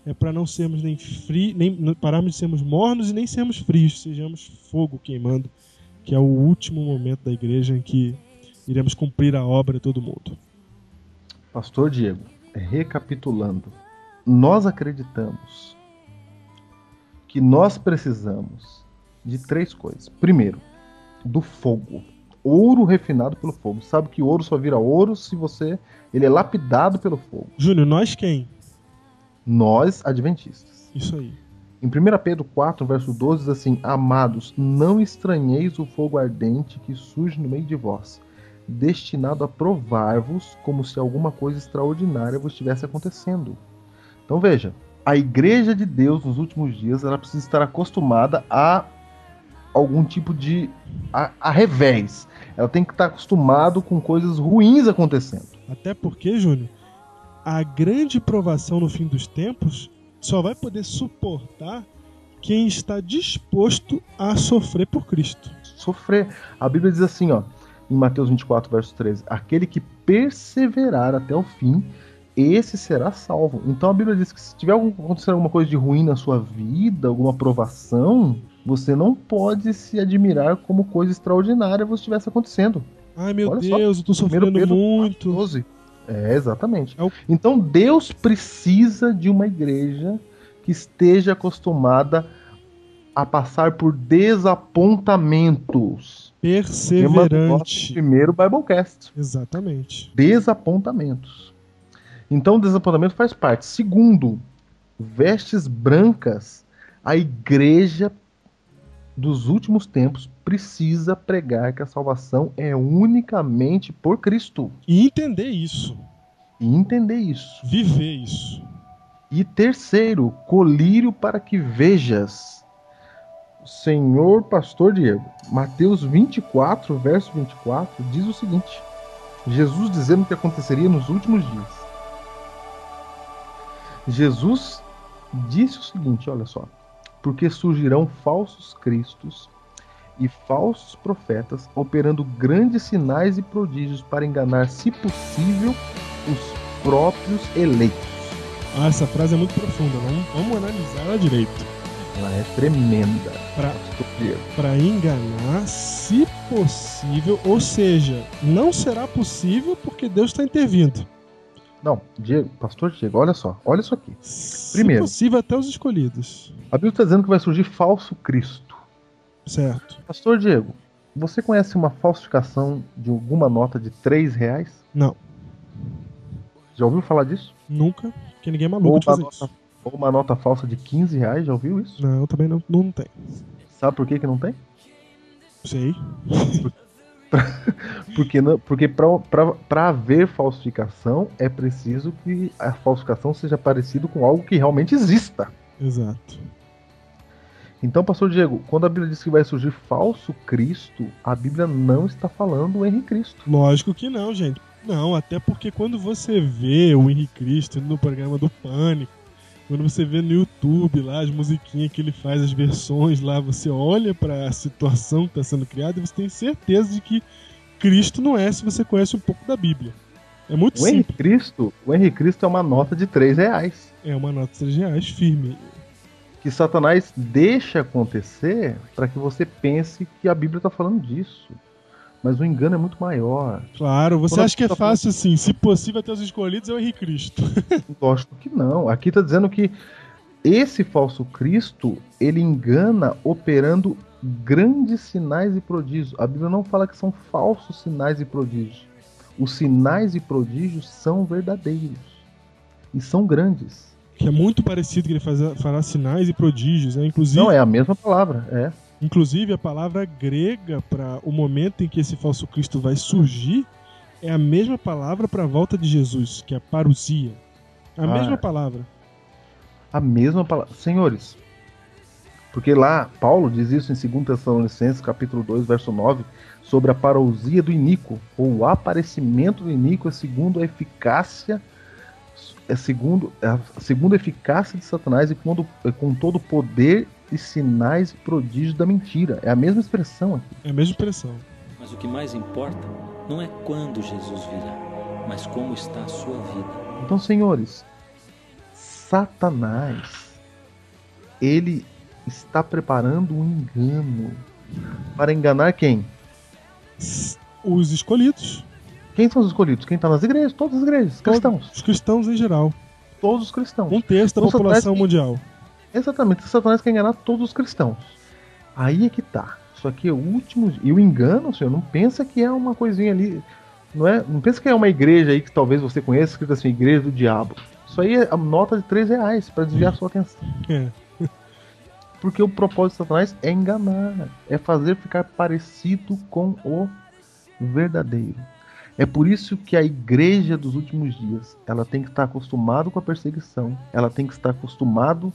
É para não sermos nem frios, nem pararmos de sermos mornos e nem sermos frios, sejamos fogo queimando, que é o último momento da igreja em que iremos cumprir a obra de todo mundo. Pastor Diego, recapitulando, nós acreditamos que nós precisamos de três coisas. Primeiro, do fogo. Ouro refinado pelo fogo. Sabe que ouro só vira ouro se você. Ele é lapidado pelo fogo. Júnior, nós quem? Nós, adventistas. Isso aí. Em 1 Pedro 4, verso 12, diz assim: Amados, não estranheis o fogo ardente que surge no meio de vós, destinado a provar-vos como se alguma coisa extraordinária vos estivesse acontecendo. Então veja, a igreja de Deus nos últimos dias ela precisa estar acostumada a algum tipo de a, a revés. Ela tem que estar acostumado com coisas ruins acontecendo. Até porque, Júnior, a grande provação no fim dos tempos só vai poder suportar quem está disposto a sofrer por Cristo. Sofrer. A Bíblia diz assim, ó, em Mateus 24, verso 13: Aquele que perseverar até o fim, esse será salvo. Então a Bíblia diz que se tiver algum, acontecer alguma coisa de ruim na sua vida, alguma provação, você não pode se admirar como coisa extraordinária você estivesse acontecendo. Ai meu Olha só, Deus, eu tô 1 sofrendo Pedro muito. 12. É, exatamente. É o- Então Deus precisa de uma igreja que esteja acostumada a passar por desapontamentos. Perseverante. primeiro Biblecast. Exatamente. Desapontamentos. Então, desapontamento faz parte. Segundo, vestes brancas. A igreja dos últimos tempos precisa pregar que a salvação é unicamente por Cristo. E entender isso. E entender isso. Viver isso. E terceiro, colírio para que vejas. Senhor Pastor Diego, Mateus 24, verso 24, diz o seguinte: Jesus dizendo o que aconteceria nos últimos dias. Jesus disse o seguinte: olha só, porque surgirão falsos cristos e falsos profetas, operando grandes sinais e prodígios para enganar, se possível, os próprios eleitos. Ah, essa frase é muito profunda. Vamos, vamos analisar ela direito. Ela é tremenda. Pra enganar, se possível. Ou seja, não será possível porque Deus está intervindo. Não, Diego, Pastor Diego, olha só, olha isso aqui. Se Primeiro. possível, até os escolhidos. A Bíblia está dizendo que vai surgir falso Cristo. Certo. Pastor Diego, você conhece uma falsificação de alguma nota de 3 reais? Não, Já ouviu falar disso? nunca. Porque ninguém é maluco Ou de uma, fazer nota, isso. ou uma nota falsa de 15 reais, já ouviu isso? Não, também não, não tem. Sabe por que, que não tem? Sei. Porque, não- porque para haver falsificação é preciso que a falsificação seja parecido com algo que realmente exista. Exato. Então, pastor Diego, quando a Bíblia diz que vai surgir falso Cristo, a Bíblia não está falando o Henrique Cristo. Lógico que não, gente. Não, até porque quando você vê o Henrique Cristo no programa do Pânico, quando você vê no YouTube lá as musiquinhas que ele faz, as versões lá, você olha para a situação que está sendo criada e você tem certeza de que Cristo não é se você conhece um pouco da Bíblia. É muito O simples. Henrique Cristo, o Henrique Cristo é uma nota de 3 reais. É uma nota de 3 reais firme. Que Satanás deixa acontecer para que você pense que a Bíblia está falando disso. Mas o engano é muito maior. Claro, você Quando acha que é tá fácil assim? Se possível, até os escolhidos é o Henrique Cristo. Lógico que não. Aqui está dizendo que esse falso Cristo ele engana operando grandes sinais e prodígios. A Bíblia não fala que são falsos sinais e prodígios. Os sinais e prodígios são verdadeiros e são grandes. Que é muito parecido que ele faz, fará sinais e prodígios, né? Inclusive, Não é a mesma palavra, é. Inclusive a palavra grega para o momento em que esse falso Cristo vai surgir é a mesma palavra para a volta de Jesus, que é parousia. A Ah. mesma palavra. A mesma palavra. Senhores, porque lá Paulo diz isso em 2 Tessalonicenses, capítulo 2, verso 9, sobre a parousia do iníquo, ou o aparecimento do iníquo é segundo a eficácia é segundo é a segunda eficácia de Satanás e com, é com todo o poder e sinais e prodígios da mentira. É a mesma expressão aqui. É a mesma expressão. Mas o que mais importa não é quando Jesus virá, mas como está a sua vida. Então, senhores, Satanás ele está preparando um engano para enganar quem? Os escolhidos. Quem são os escolhidos? Quem está nas igrejas? Todas as igrejas, cristãos. Os cristãos em geral. Todos os cristãos. Um terço da Então, população mundial. Exatamente, Satanás quer enganar todos os cristãos. Aí é que tá. Isso aqui é o último. E o engano, senhor, não pensa que é uma coisinha ali. Não, é, não pensa que é uma igreja aí que talvez você conheça, escrito assim, Igreja do Diabo. Isso aí é a nota de 3 reais para desviar sua atenção. É. Porque o propósito de Satanás é enganar, é fazer ficar parecido com o verdadeiro. É por isso que a igreja dos últimos dias, ela tem que estar acostumado com a perseguição, ela tem que estar acostumado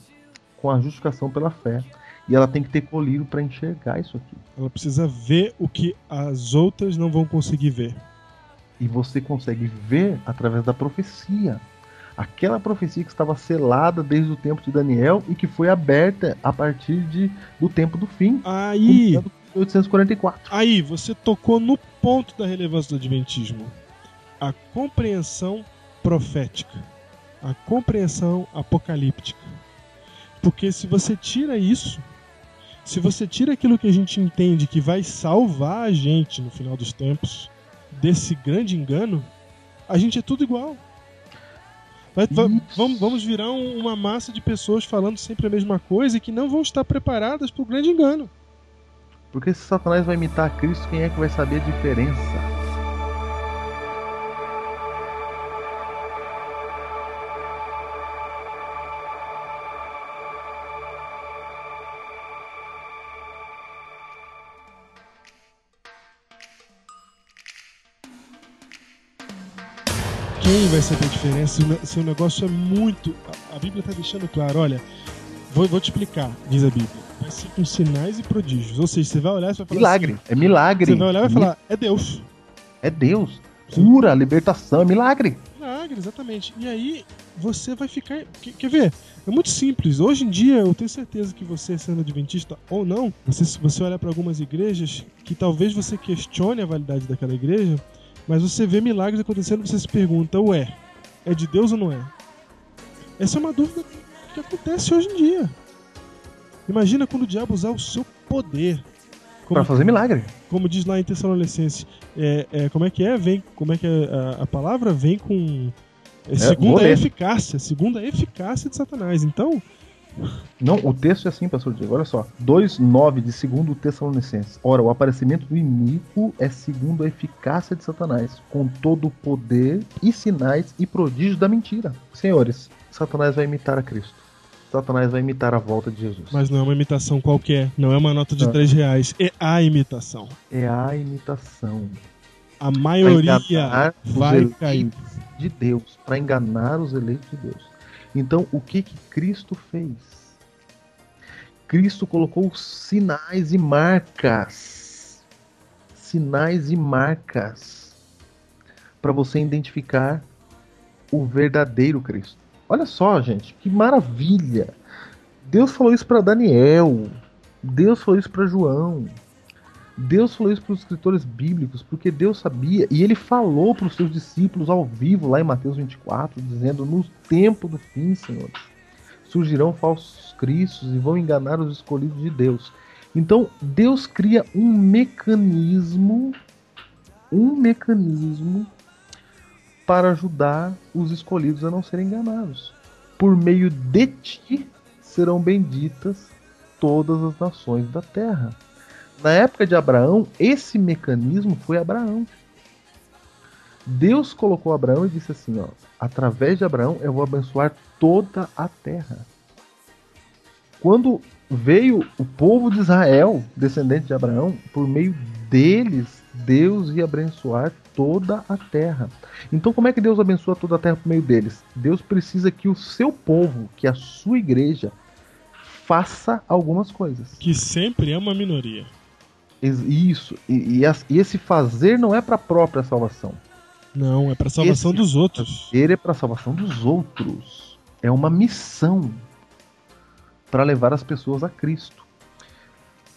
com a justificação pela fé, e ela tem que ter colírio para enxergar isso aqui. Ela precisa ver o que as outras não vão conseguir ver. E você consegue ver através da profecia. Aquela profecia que estava selada desde o tempo de Daniel e que foi aberta a partir de, do tempo do fim. Aí, 1844. aí você tocou no ponto da relevância do Adventismo. A compreensão profética. A compreensão apocalíptica. Porque se você tira isso, se você tira aquilo que a gente entende que vai salvar a gente no final dos tempos desse grande engano, a gente é tudo igual. Vai- va- Isso. vamos, vamos virar um- uma massa de pessoas falando sempre a mesma coisa e que não vão estar preparadas para o grande engano. Porque se Satanás vai imitar Cristo, quem é que vai saber a diferença? Quem vai saber a diferença se o negócio é muito. A, Bíblia está deixando claro, olha. Vou, vou te explicar, diz a Bíblia. Vai ser com sinais e prodígios. Ou seja, você vai olhar e vai falar Milagre. assim, É milagre. Você vai olhar e vai falar, é Deus. É Deus. Cura, libertação, é milagre. Milagre, exatamente. E aí você vai ficar. Quer, quer ver? É muito simples. Hoje em dia, eu tenho certeza que você, sendo adventista ou não, você, se você olhar para algumas igrejas, que talvez você questione a validade daquela igreja, mas você vê milagres acontecendo e você se pergunta: ué, é de Deus ou não é? Essa é uma dúvida que acontece hoje em dia. Imagina quando o diabo usar o seu poder. Pra fazer milagre. como diz lá em Tessalonicenses, é, é, como é que é? Vem, como é que é a, a palavra vem com é, segundo vou a ler. eficácia, segundo a eficácia de Satanás. Então, Não, o texto é assim, pastor Diego, olha só. 2,9 de segundo Tessalonicenses. Ora, o aparecimento do iníquo é segundo a eficácia de Satanás, com todo o poder e sinais e prodígios da mentira. Senhores, Satanás vai imitar a Cristo. Satanás vai imitar a volta de Jesus. mas não é uma imitação qualquer, não é uma nota de. 3 reais, é a imitação. É a imitação. A maioria vai cair. de Deus, para enganar os eleitos de Deus. Então, o que que Cristo fez? Cristo colocou sinais e marcas. Sinais e marcas para você identificar o verdadeiro Cristo. Olha só, gente, que maravilha. Deus falou isso para Daniel. Deus falou isso para João. Deus falou isso para os escritores bíblicos, porque Deus sabia, e ele falou para os seus discípulos ao vivo, lá em Mateus 24, dizendo: No tempo do fim, senhores, surgirão falsos cristos e vão enganar os escolhidos de Deus. Então, Deus cria um mecanismo, um mecanismo para ajudar os escolhidos a não serem enganados. Por meio de ti serão benditas todas as nações da terra. Na época de Abraão, esse mecanismo foi Abraão. Deus colocou Abraão e disse assim: ó, através de Abraão eu vou abençoar toda a terra. Quando veio o povo de Israel, descendente de Abraão, por meio deles, Deus ia abençoar toda a terra. Então, como é que Deus abençoa toda a terra por meio deles? Deus precisa que o seu povo, que a sua igreja, faça algumas coisas. Que sempre é uma minoria. Isso. E, e, e esse fazer não é para a própria salvação. Não, é para a salvação esse dos outros. Fazer é para a salvação dos outros. É uma missão para levar as pessoas a Cristo.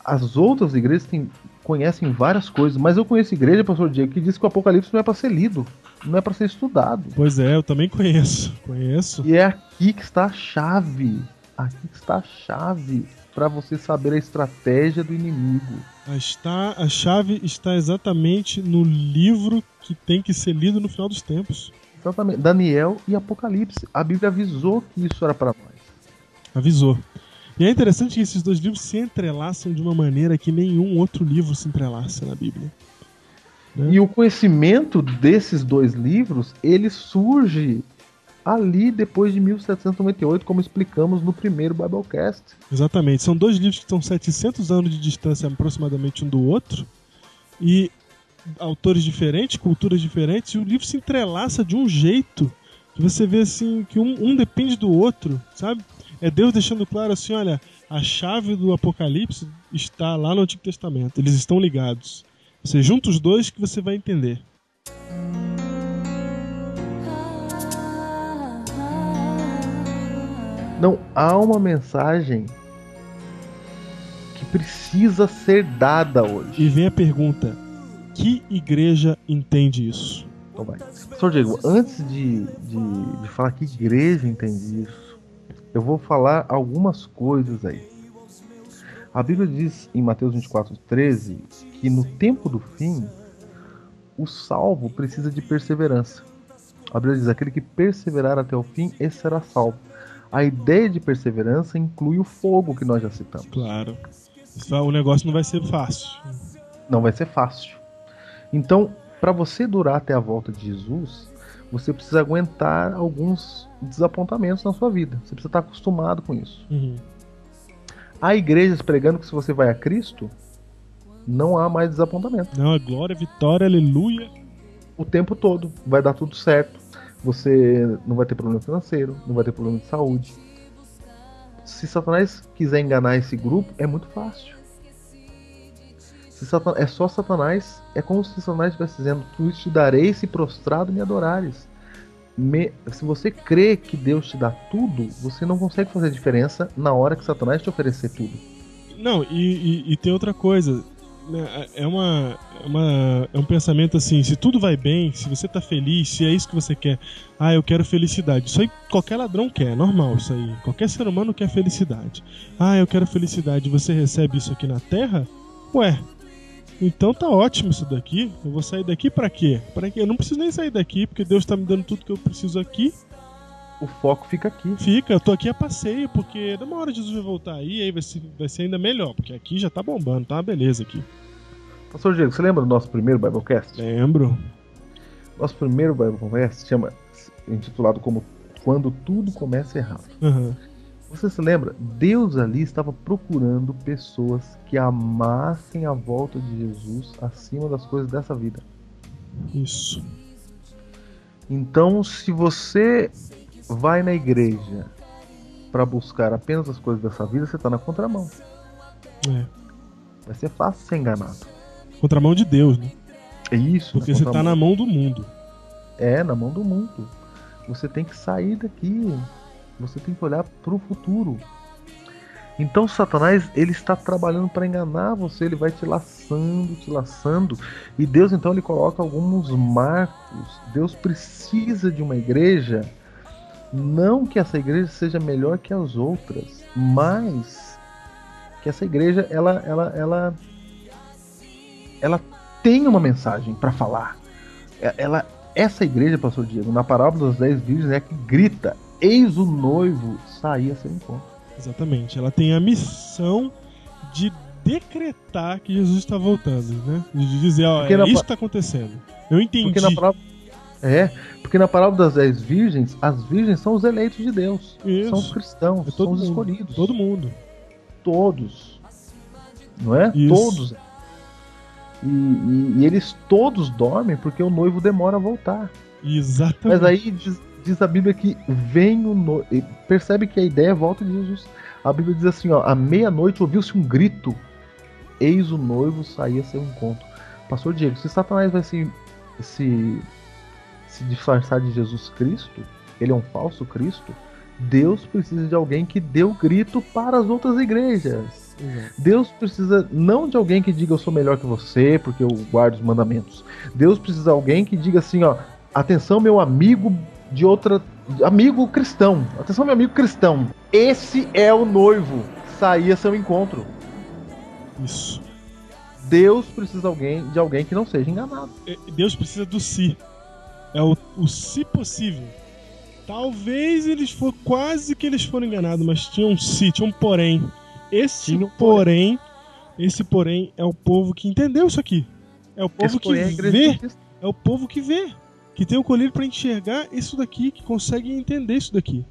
As outras igrejas têm, conhecem várias coisas, mas eu conheço igreja, pastor Diego, que diz que o Apocalipse não é para ser lido, não é para ser estudado. Pois é, eu também conheço, conheço. E é aqui que está a chave. Aqui que está a chave para você saber a estratégia do inimigo. Está, a chave está exatamente no livro que tem que ser lido no final dos tempos. Exatamente. Daniel e Apocalipse. A Bíblia avisou que isso era para nós. Avisou. E é interessante que esses dois livros se entrelaçam de uma maneira que nenhum outro livro se entrelaça na Bíblia. Né? E o conhecimento desses dois livros, ele surge ali depois de 1798, como explicamos no primeiro Biblecast. Exatamente. São dois livros que estão 700 anos de distância aproximadamente um do outro. E autores diferentes, culturas diferentes, e o livro se entrelaça de um jeito que você vê assim que um, um depende do outro, sabe? É Deus deixando claro assim, olha, a chave do Apocalipse está lá no Antigo Testamento. Eles estão ligados. Você junta os dois que você vai entender. Não há uma mensagem que precisa ser dada hoje. E vem a pergunta: que igreja entende isso? Então vai. Pastor Diego, antes de, de, de falar que igreja entende isso, eu vou falar algumas coisas aí. A Bíblia diz em Mateus 24, 13 que no tempo do fim o salvo precisa de perseverança. A Bíblia diz: aquele que perseverar até o fim, esse será salvo. A ideia de perseverança inclui o fogo que nós já citamos. Claro. O negócio não vai ser fácil. Não vai ser fácil. Então, para você durar até a volta de Jesus, você precisa aguentar alguns desapontamentos na sua vida. Você precisa estar acostumado com isso. Uhum. Há igrejas pregando que se você vai a Cristo, não há mais desapontamento. Não, é glória, vitória, aleluia. O tempo todo. Vai dar tudo certo. Você não vai ter problema financeiro, não vai ter problema de saúde. Se Satanás quiser enganar esse grupo, é muito fácil. É só Satanás, é como se Satanás estivesse dizendo: Tu te darei se prostrado me adorares. Me, se você crê que Deus te dá tudo, você não consegue fazer diferença na hora que Satanás te oferecer tudo. Não, e, e, e tem outra coisa. Né, é, uma, é uma, é um pensamento assim: se tudo vai bem, se você tá feliz, se é isso que você quer, ah, eu quero felicidade. Isso aí qualquer ladrão quer, é normal isso aí. Qualquer ser humano quer felicidade. Ah, eu quero felicidade. Você recebe isso aqui na Terra? Ué, então tá ótimo isso daqui. Eu vou sair daqui para quê? Para quê? Eu não preciso nem sair daqui, porque Deus tá me dando tudo que eu preciso aqui. O foco fica aqui. Fica, eu tô aqui a passeio, porque numa hora Jesus vai voltar aí, aí vai ser, vai ser ainda melhor, porque aqui já tá bombando, tá uma beleza aqui. Pastor Diego, você lembra do nosso primeiro Biblecast? Lembro. Nosso primeiro Biblecast chama intitulado como Quando Tudo Começa Errado. Uhum. Você se lembra? Deus ali estava procurando pessoas que amassem a volta de Jesus acima das coisas dessa vida. Isso. Então, se você vai na igreja para buscar apenas as coisas dessa vida, você está na contramão. É. Vai ser fácil ser enganado. Contramão de Deus, né? É isso. Porque você está na mão do mundo. É, na mão do mundo. Você tem que sair daqui você tem que olhar para o futuro. Então Satanás ele está trabalhando para enganar você, ele vai te laçando, te laçando, e Deus então ele coloca alguns marcos. Deus precisa de uma igreja, não que essa igreja seja melhor que as outras, mas que essa igreja ela ela ela ela tem uma mensagem para falar. É, ela essa igreja, pastor Diego, na parábola das dez virgens é que grita: "Eis o noivo sair a seu encontro". Exatamente. Ela tem a missão de decretar que Jesus está voltando, né? De dizer, ó, Porque é na isso que está acontecendo. Eu entendi. Porque na parábola é, porque na parábola das dez virgens, as virgens são os eleitos de Deus, Isso. são os cristãos, É são todo os mundo. escolhidos, Todo mundo. todos, não é? Isso. Todos. E, e- e eles todos dormem porque o noivo demora a voltar. Exatamente. Mas aí diz, diz a Bíblia que vem o noivo. Percebe que a ideia é volta de Jesus. A Bíblia diz assim: ó, à meia-noite ouviu-se um grito, eis o noivo sair a seu encontro. Pastor Diego, se Satanás vai se, se, se disfarçar de Jesus Cristo, ele é um falso Cristo, Deus precisa de alguém que dê o grito para as outras igrejas. Deus precisa não de alguém que diga eu sou melhor que você porque eu guardo os mandamentos. Deus precisa de alguém que diga assim, ó, atenção meu amigo de outra amigo cristão. Atenção meu amigo cristão. Esse é o noivo. Sair a seu encontro. Isso. Deus precisa de alguém, de alguém que não seja enganado. É, Deus precisa do si. É o, o se possível. Talvez eles for quase que eles foram enganados, mas tinha um si, tinha um porém. Esse um porém, esse porém é o povo que entendeu isso aqui. É o povo Esse que porém é vê, é o povo que vê, que tem o colírio para enxergar isso daqui, que consegue entender isso daqui.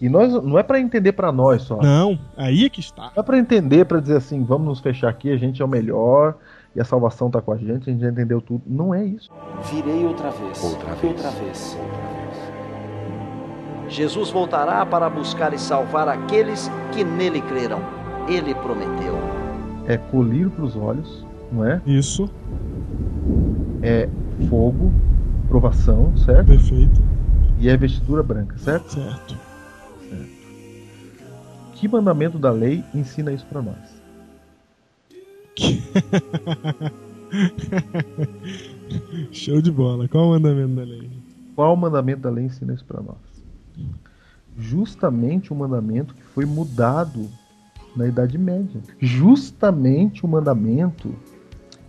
E nós não é pra entender pra nós só. Não, aí é que está. Não é pra entender, pra dizer assim, vamos nos fechar aqui, a gente é o melhor e a salvação tá com a gente, a gente já entendeu tudo. Não é isso. Virei outra vez. Outra vez. Outra vez. Jesus voltará para buscar e salvar aqueles que nele creram. Ele prometeu. É colírio pros olhos, não é? Isso, É fogo, provação, certo? perfeito, E é vestidura branca, certo? certo. Que mandamento da lei ensina isso pra nós? Show de bola. Qual o mandamento da lei? Qual mandamento da lei ensina isso pra nós? Justamente o mandamento que foi mudado na Idade Média. Justamente o mandamento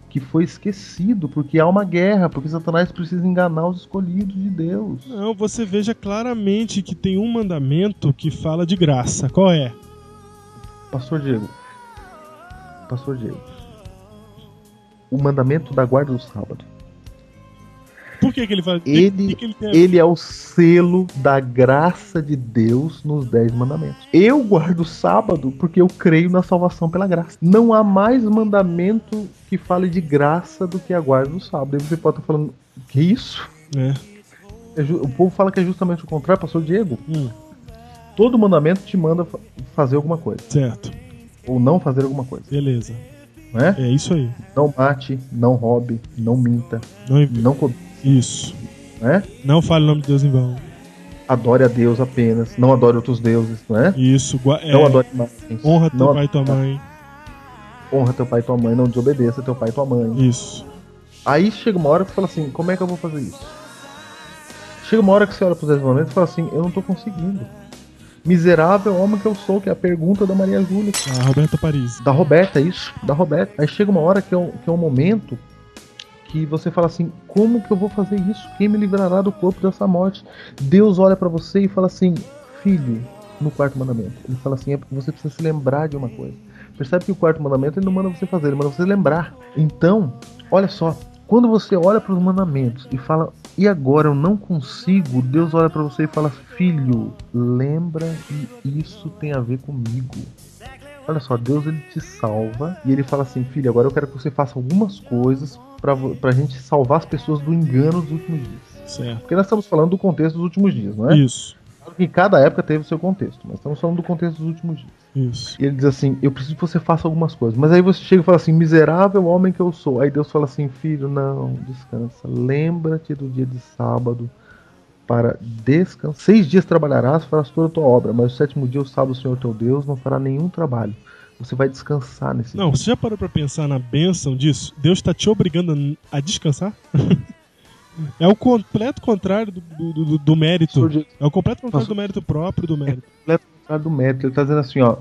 que foi esquecido, porque há uma guerra, porque Satanás precisa enganar os escolhidos de Deus. Não, você veja claramente que tem um mandamento que fala de graça. Qual é? Pastor Diego. Pastor Diego. O mandamento da guarda do sábado. Por que, que ele fala? Ele, que que ele ele é o selo da graça de Deus nos Dez Mandamentos. Eu guardo o sábado porque eu creio na salvação pela graça. Não há mais mandamento que fale de graça do que a guarda do sábado. Aí você pode estar falando, que isso? É. É o povo fala que é justamente o contrário, pastor Diego. Hum, Todo mandamento te manda fa- fazer alguma coisa. certo. Ou não fazer alguma coisa. Beleza. Não é? Isso aí. Não mate, não roube, não minta, Não, inv- não Isso. né? Não fale o nome de Deus em vão. Adore a Deus apenas, não adore outros deuses, não é? Isso. é, Não adore imagens. honra teu não pai e tua mãe. honra teu pai e tua mãe, não desobedeça teu pai e tua mãe. Isso. Aí chega uma hora que você fala assim, como é que eu vou fazer isso? Chega uma hora que você olha pros desenvolvimentos e fala assim, eu não tô conseguindo. Miserável homem que eu sou, que é a pergunta da Maria Júlia. A Roberta Paris. Da Roberta, isso, da Roberta. Aí chega uma hora que é um, que é um momento que você fala assim, como que eu vou fazer isso? Quem me livrará do corpo dessa morte? Deus olha pra você e fala assim, filho, no quarto mandamento. Ele fala assim, é- você precisa se lembrar de uma coisa. Percebe que o quarto mandamento ele não manda você fazer, ele manda você lembrar. Então, olha só, quando você olha para os mandamentos e fala, e agora eu não consigo, Deus olha para você e fala, filho, lembra que isso tem a ver comigo. Olha só, Deus ele te salva e ele fala assim, filho, agora eu quero que você faça algumas coisas pra, vo- pra gente salvar as pessoas do engano dos últimos dias. Certo. Porque nós estamos falando do contexto dos últimos dias, não é? Isso. Claro que cada época teve o seu contexto, mas estamos falando do contexto dos últimos dias. Isso. E ele diz assim: Eu preciso que você faça algumas coisas. Mas aí você chega e fala assim: Miserável homem que eu sou. Aí Deus fala assim: Filho, não, descansa. Lembra-te do dia de sábado. para descansar. Seis dias trabalharás, farás toda a tua obra, mas o sétimo dia, o sábado, o Senhor teu Deus não fará nenhum trabalho. Você vai descansar nesse Não, dia. você já parou pra pensar na bênção disso? Deus tá te obrigando a descansar? é o completo contrário do, do, do- do mérito. É o completo contrário do mérito próprio do mérito. completo contrário do mérito. Ele está dizendo assim, ó.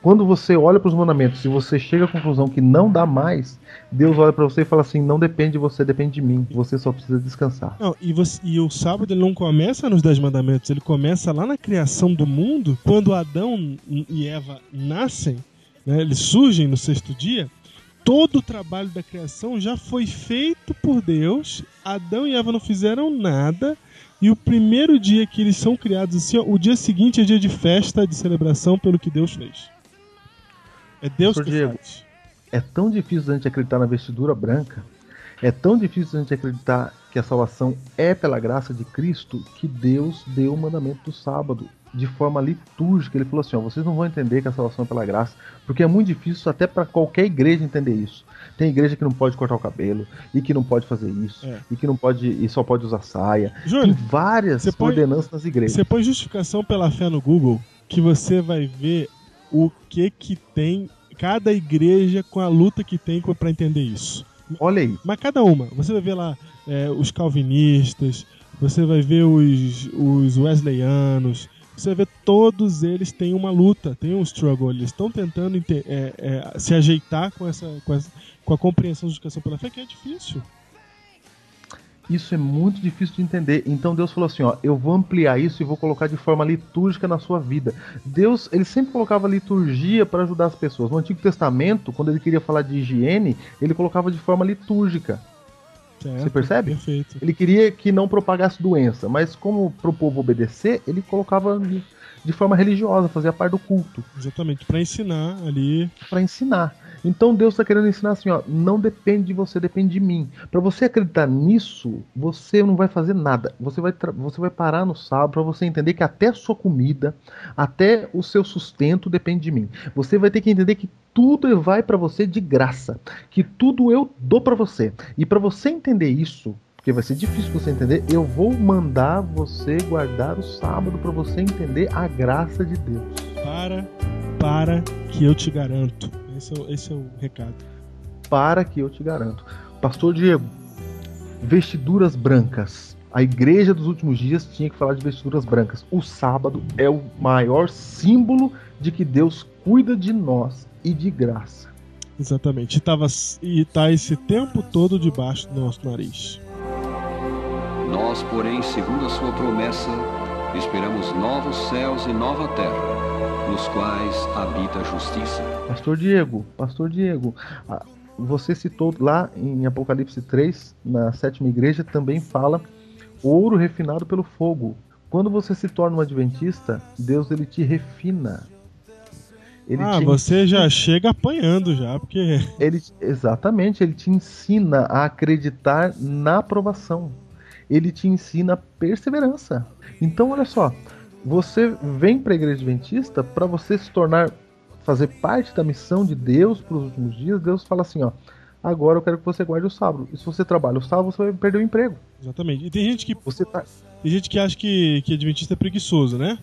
Quando você olha para os mandamentos e você chega à conclusão que não dá mais, Deus olha para você e fala assim: não depende de você, depende de mim. Você só precisa descansar. Não, e, você- e o sábado ele não começa nos Dez Mandamentos, ele começa lá na criação do mundo, quando Adão e Eva nascem, né, eles surgem no sexto dia. Todo o trabalho da criação já foi feito por Deus. Adão e Eva não fizeram nada. E o primeiro dia que eles são criados assim, ó, o dia seguinte é dia de festa, de celebração pelo que Deus fez. É Deus Pastor que Diego, faz. É tão difícil a gente acreditar na vestidura branca, é tão difícil a gente acreditar que a salvação é pela graça de Cristo, que Deus deu o mandamento do sábado de forma litúrgica. Ele falou assim: ó, vocês não vão entender que a salvação é pela graça, porque é muito difícil até para qualquer igreja entender isso. Tem igreja que não pode cortar o cabelo e que não pode fazer isso É. e que não pode e só pode usar saia. Júlio, Tem várias você põe- ordenanças nas igrejas. Você põe justificação pela fé no Google que você vai ver o que que tem cada igreja com a luta que tem para entender isso. Olha aí. Mas cada uma. Você vai ver lá é, os calvinistas, você vai ver os, os wesleyanos, você ver todos eles têm uma luta, têm um struggle. Eles estão tentando é, é, se ajeitar com essa, com essa com a compreensão de justificação pela fé, que é difícil. Isso é muito difícil de entender. Então Deus falou assim, ó, eu vou ampliar isso e vou colocar de forma litúrgica na sua vida. Deus, ele sempre colocava liturgia para ajudar as pessoas. No Antigo Testamento, quando ele queria falar de higiene, ele colocava de forma litúrgica. Certo? Você percebe? Perfeito. Ele queria que não propagasse doença, mas como para o povo obedecer, ele colocava de, forma religiosa, fazia parte do culto. Exatamente, para ensinar ali. Para ensinar. Então Deus está querendo ensinar assim, ó, não depende de você, depende de mim. Para você acreditar nisso, você não vai fazer nada. Você vai, você vai parar no sábado para você entender que até a sua comida, até o seu sustento depende de mim. Você vai ter que entender que tudo vai para você de graça, que tudo eu dou para você. E para você entender isso, porque vai ser difícil você entender, eu vou mandar você guardar o sábado para você entender a graça de Deus. Para, para que eu te garanto. Esse é, o- esse é o recado. para que eu te garanto. Pastor Diego, vestiduras brancas. A igreja dos últimos dias tinha que falar de vestiduras brancas. O sábado é o maior símbolo de que Deus cuida de nós e de graça. Exatamente. E, tava, e tá esse tempo todo debaixo do nosso nariz. Nós, porém, segundo a sua promessa, esperamos novos céus e nova terra, nos quais habita a justiça. Pastor Diego, Pastor Diego, você citou lá em Apocalipse 3, na sétima igreja, também fala ouro refinado pelo fogo. Quando você se torna um adventista, Deus ele te refina. Ele ah, te você já chega apanhando já, porque. Ele, exatamente, ele te ensina a acreditar na aprovação. Ele te ensina perseverança. Então, olha só, você vem para a igreja adventista para você se tornar, fazer parte da missão de Deus para os últimos dias. Deus fala assim, ó, agora eu quero que você guarde o sábado. E se você trabalha o sábado, você vai perder o emprego. Exatamente. E tem gente que. Você tá... Tem gente que acha que, que Adventista é preguiçoso, né?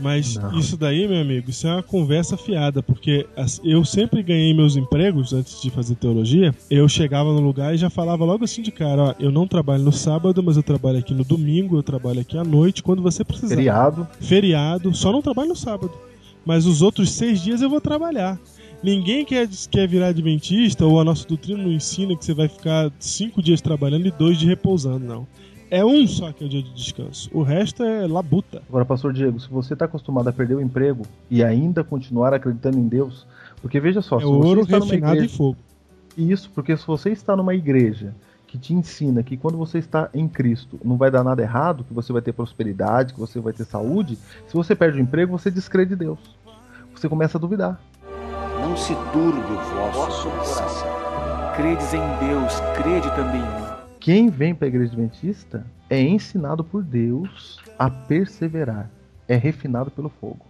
Mas Não. isso daí, meu amigo, isso é uma conversa fiada, porque eu sempre ganhei meus empregos antes de fazer teologia. Eu chegava no lugar e já falava logo assim de cara: ó, eu não trabalho no sábado, mas eu trabalho aqui no domingo, eu trabalho aqui à noite, quando você precisar. Feriado. Feriado, só não trabalho no sábado. Mas os outros seis dias eu vou trabalhar. Ninguém quer, quer virar adventista, ou a nossa doutrina não ensina que você vai ficar cinco dias trabalhando e dois de repousando, não. É um só que é o dia de descanso. O resto é labuta. Agora, pastor Diego, se você está acostumado a perder o emprego e ainda continuar acreditando em Deus, porque veja só, É se você ouro está numa refinado igreja, em fogo. Isso, porque se você está numa igreja que te ensina que quando você está em Cristo não vai dar nada errado, que você vai ter prosperidade, que você vai ter saúde, se você perde o emprego, você descrê de Deus. Você começa a duvidar. Não se turbe o vosso coração. Credes em Deus, crede também em mim. Quem vem para a igreja adventista é ensinado por Deus a perseverar, é refinado pelo fogo.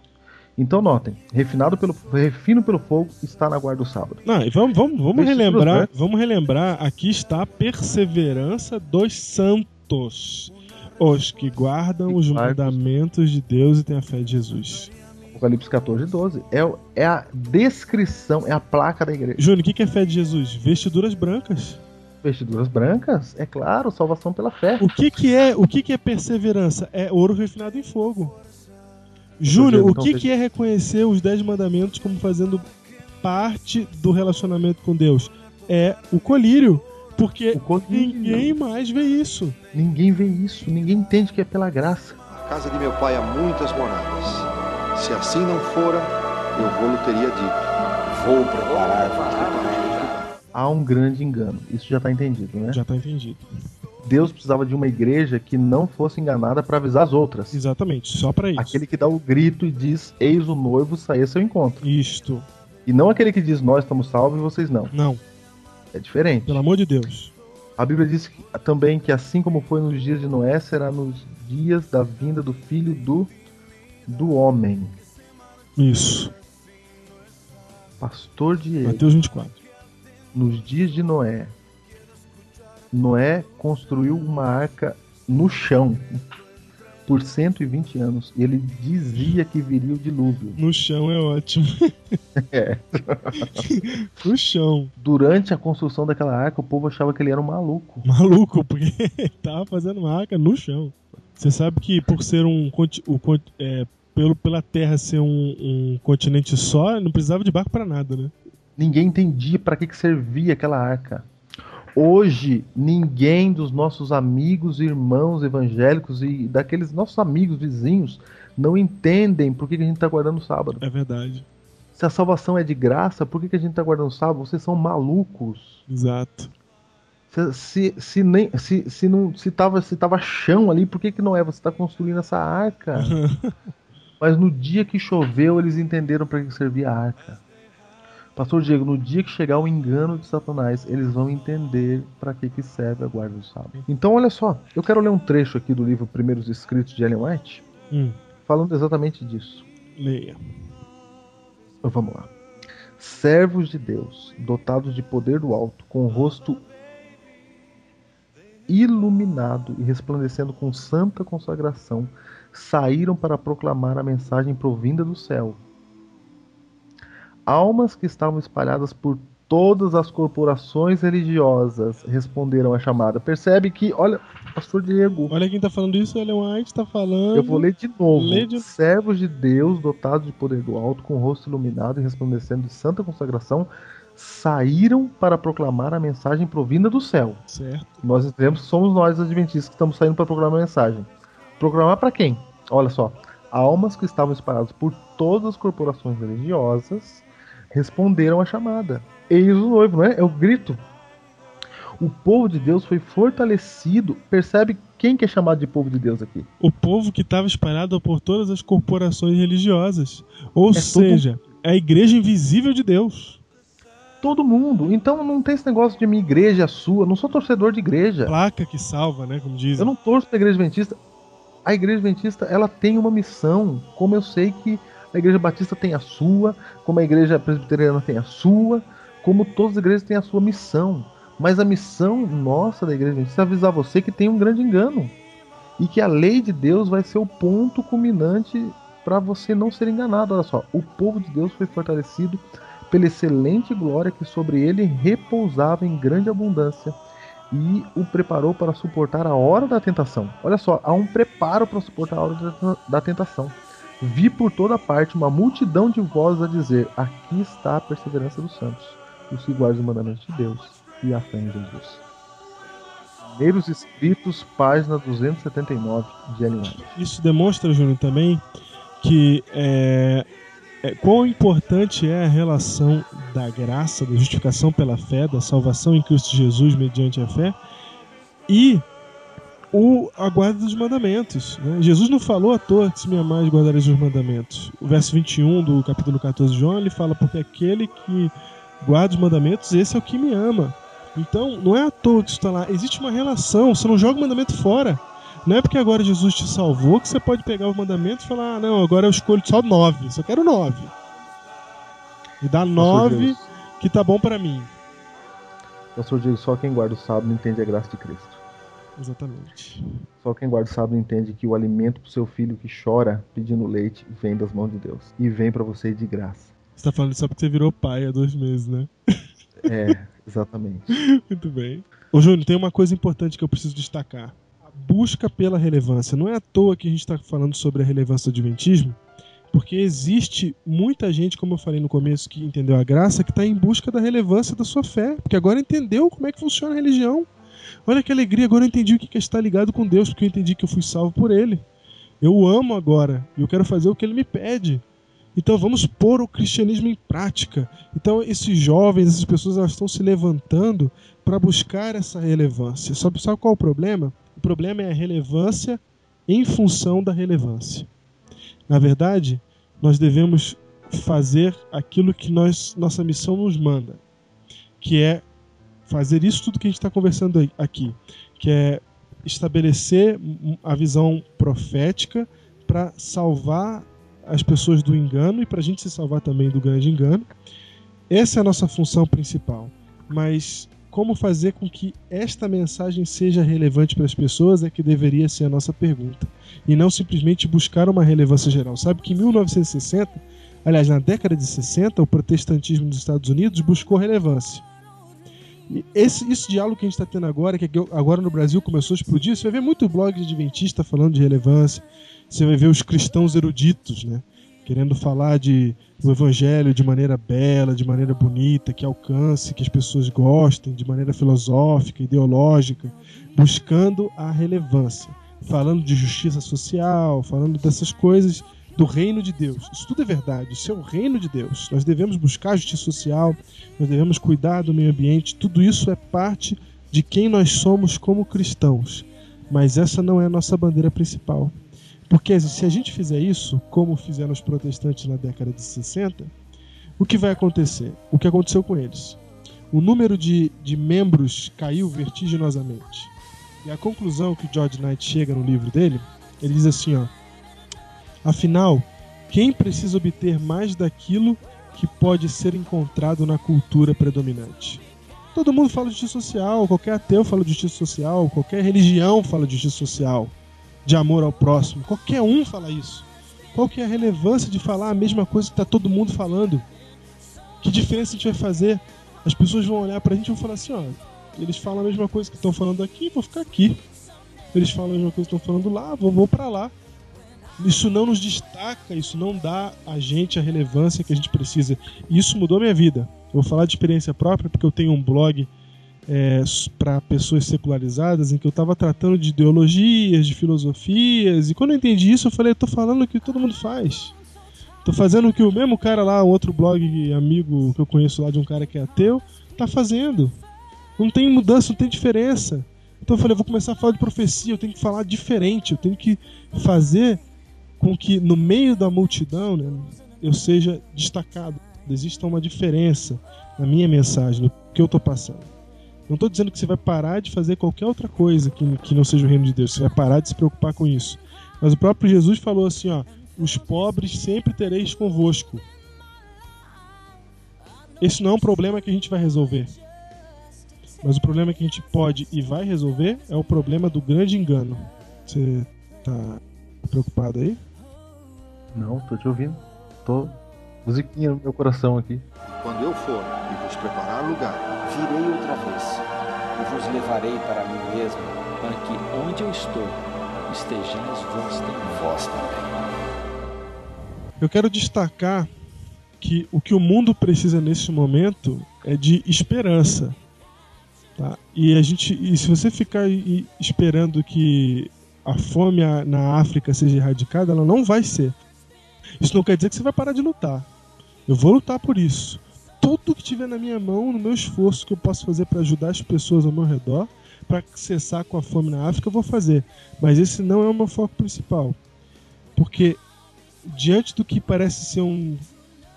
Então notem, refinado pelo refino pelo fogo está na guarda do sábado. Não, e vamos, vamos, vamos relembrar, vamos relembrar, aqui está a perseverança dos santos. Os que guardam os mandamentos de Deus e têm a fé de Jesus. Apocalipse 14, 12. É, é a descrição, é a placa da igreja. Júnior, o que que é fé de Jesus? Vestiduras brancas. Vestiduras brancas, é claro, salvação pela fé. O que que é, o que que é perseverança? É ouro refinado em fogo. Júnior, o então, que veja- que é reconhecer os dez mandamentos como fazendo parte do relacionamento com Deus? É o colírio, porque ninguém mais vê isso. Ninguém vê isso, ninguém entende que é pela graça. Na casa de meu pai há muitas moradas. Se assim não fora, eu vou-lhe teria dito. Vou preparar Há um grande engano. Isso já está entendido, né? Já está entendido. Deus precisava de uma igreja que não fosse enganada para avisar as outras. Exatamente, só para isso. Aquele que dá o grito e diz: Eis o noivo sair a seu encontro. Isto. E não aquele que diz: Nós estamos salvos e vocês não. Não. É diferente. Pelo amor de Deus. A Bíblia diz que- também que assim como foi nos dias de Noé, será nos dias da vinda do filho do, do homem. Isso. Pastor Diego. Mateus 24. Nos dias de Noé, Noé construiu uma arca no chão por 120 anos. E ele dizia que viria o dilúvio. No chão é ótimo. É. no chão. Durante a construção daquela arca, o povo achava que ele era um maluco. Maluco, porque tava fazendo marca no chão. Você sabe que por ser um o, é, pelo pela Terra ser um, um continente só, não precisava de barco pra nada, né? Ninguém entendia para que, que servia aquela arca. Hoje, ninguém dos nossos amigos e irmãos evangélicos e daqueles nossos amigos vizinhos não entendem por que, que a gente está guardando o sábado. É verdade. Se a salvação é de graça, por que, que a gente está guardando o sábado? Vocês são malucos. Exato. Se, se, se, nem, se, se, não, se, tava, se tava chão ali, por que, que não é? Você está construindo essa arca. Mas no dia que choveu, eles entenderam para que servia a arca. Pastor Diego, no dia que chegar o engano de Satanás, eles vão entender para que, que serve a guarda do sábado. Então, olha só, eu quero ler um trecho aqui do livro Primeiros Escritos de Ellen White, Hum, falando exatamente disso. leia. Então, vamos lá. Servos de Deus, dotados de poder do alto, com o rosto iluminado e resplandecendo com santa consagração, saíram para proclamar a mensagem provinda do céu. Almas que estavam espalhadas por todas as corporações religiosas responderam à chamada. Percebe que, olha, Pastor Diego, Olha quem tá falando isso, Ellen White tá falando. eu vou ler de novo. Lê de- Servos de Deus, dotados de poder do alto, com o rosto iluminado e resplandecendo de santa consagração, saíram para proclamar a mensagem provinda do céu. Certo. Nós entendemos que somos nós, adventistas, que estamos saindo para proclamar a mensagem. Proclamar para quem? Olha só. Almas que estavam espalhadas por todas as corporações religiosas responderam à chamada. Eis o noivo, não é? É o grito. O povo de Deus foi fortalecido. Percebe quem que é chamado de povo de Deus aqui? O povo que estava espalhado por todas as corporações religiosas. Ou É todo- seja, é a igreja invisível de Deus. Todo mundo. Então não tem esse negócio de minha igreja é sua. Não sou torcedor de igreja. Placa que salva, né? Como dizem. Eu não torço pra igreja adventista. A igreja adventista, ela tem uma missão. Como eu sei que a igreja batista tem a sua, como a igreja presbiteriana tem a sua, como todas as igrejas têm a sua missão. Mas a missão nossa da igreja é avisar você que tem um grande engano. E que a lei de Deus vai ser o ponto culminante para você não ser enganado. Olha só, o povo de Deus foi fortalecido pela excelente glória que sobre ele repousava em grande abundância e o preparou para suportar a hora da tentação. Olha só, há um preparo para suportar a hora da tentação. Vi por toda parte uma multidão de vozes a dizer: Aqui está a perseverança dos santos, os que guardam os mandamentos de Deus e a fé em Jesus. Primeiros Escritos, página 279 de Ellen. Isso demonstra, Júnior, também que é, é, quão importante é a relação da graça, da justificação pela fé, da salvação em Cristo Jesus mediante a fé e o, a guarda dos mandamentos. né? Jesus não falou à toa que se me amares guardareis os mandamentos. O verso 21 do capítulo 14 de João, ele fala, porque aquele que guarda os mandamentos, esse é o que me ama. Então, não é à toa que isso está lá. Existe uma relação, você não joga o mandamento fora. Não é porque agora Jesus te salvou que você pode pegar os mandamentos e falar, ah, não, agora eu escolho só nove, só quero nove. E dá nove Deus. que tá bom pra mim. Pastor Diego, só quem guarda o sábado entende a graça de Cristo. Exatamente. Só quem guarda o sábado entende que o alimento pro seu filho que chora pedindo leite vem das mãos de Deus. E vem para você de graça. Você tá falando só porque você virou pai há dois meses, né? É, exatamente. Muito bem. Ô Júnior, tem uma coisa importante que eu preciso destacar. A busca pela relevância. Não é à toa que a gente está falando sobre a relevância do Adventismo, porque existe muita gente, como eu falei no começo, que entendeu a graça, que está em busca da relevância da sua fé, porque agora entendeu como é que funciona a religião. Olha que alegria, agora eu entendi o que é estar ligado com Deus, porque eu entendi que eu fui salvo por Ele. Eu o amo agora e eu quero fazer o que Ele me pede. Então vamos pôr o cristianismo em prática. Então esses jovens, essas pessoas, elas estão se levantando para buscar essa relevância. Sabe, sabe qual é o problema? O problema é a relevância em função da relevância. Na verdade, nós devemos fazer aquilo que nós, nossa missão nos manda, que é fazer isso tudo que a gente está conversando aqui, que é estabelecer a visão profética para salvar as pessoas do engano e para a gente se salvar também do grande engano. Essa é a nossa função principal. Mas como fazer com que esta mensagem seja relevante para as pessoas é que deveria ser a nossa pergunta. E não simplesmente buscar uma relevância geral. Sabe que em 1960, aliás, na década de 60, o protestantismo dos Estados Unidos buscou relevância. Esse, esse diálogo que a gente está tendo agora, que agora no Brasil começou a explodir, você vai ver muito blog de adventista falando de relevância, você vai ver os cristãos eruditos, né? Querendo falar de o evangelho de maneira bela, de maneira bonita, que alcance, que as pessoas gostem, de maneira filosófica, ideológica, buscando a relevância, falando de justiça social, falando dessas coisas do reino de Deus. Isso tudo é verdade, isso é o reino de Deus. Nós devemos buscar justiça social, nós devemos cuidar do meio ambiente, tudo isso é parte de quem nós somos como cristãos. Mas essa não é a nossa bandeira principal. Porque se a gente fizer isso, como fizeram os protestantes na década de 60, o que vai acontecer? O que aconteceu com eles? O número de, de membros caiu vertiginosamente. E a conclusão que o George Knight chega no livro dele, ele diz assim, ó, Afinal, quem precisa obter mais daquilo que pode ser encontrado na cultura predominante? Todo mundo fala de justiça social, qualquer ateu fala de justiça social, qualquer religião fala de justiça social de amor ao próximo. Qualquer um fala isso. Qual que é a relevância de falar a mesma coisa que está todo mundo falando? Que diferença a gente vai fazer? As pessoas vão olhar pra gente e vão falar assim, ó, eles falam a mesma coisa que estão falando aqui, vou ficar aqui. Eles falam a mesma coisa que estão falando lá, vou, vou para lá. Isso não nos destaca, isso não dá a gente a relevância que a gente precisa. E isso mudou minha vida. Eu vou falar de experiência própria porque eu tenho um blog é, para pessoas secularizadas em que eu estava tratando de ideologias, de filosofias, e quando eu entendi isso, eu falei: tô falando o que todo mundo faz. Tô fazendo o que o mesmo cara lá, outro blog amigo que eu conheço lá de um cara que é ateu, tá fazendo. Não tem mudança, não tem diferença. Então eu falei: eu vou começar a falar de profecia, eu tenho que falar diferente, eu tenho que fazer com que no meio da multidão né, eu seja destacado. Exista uma diferença na minha mensagem, no que eu estou passando. Não estou dizendo que você vai parar de fazer qualquer outra coisa que, que não seja o reino de Deus. Você vai parar de se preocupar com isso. Mas o próprio Jesus falou assim: ó, os pobres sempre tereis convosco. Esse não é um problema que a gente vai resolver. Mas o problema que a gente pode e vai resolver é o problema do grande engano. Você tá preocupado aí? Não, tô te ouvindo. Tô musiquinha no meu coração aqui. Quando eu for e vos preparar lugar, virei outra vez e vos levarei para mim mesmo, para que onde eu estou estejais vós também. Vós também. Eu quero destacar que o que o mundo precisa nesse momento é de esperança. Tá? E a gente, e se você ficar esperando que a fome na África seja erradicada, ela não vai ser. Isso não quer dizer que você vai parar de lutar. Eu vou lutar por isso tudo que tiver na minha mão, no meu esforço que eu posso fazer para ajudar as pessoas ao meu redor, para cessar com a fome na África, eu vou fazer. Mas esse não é o meu foco principal. Porque diante do que parece ser um,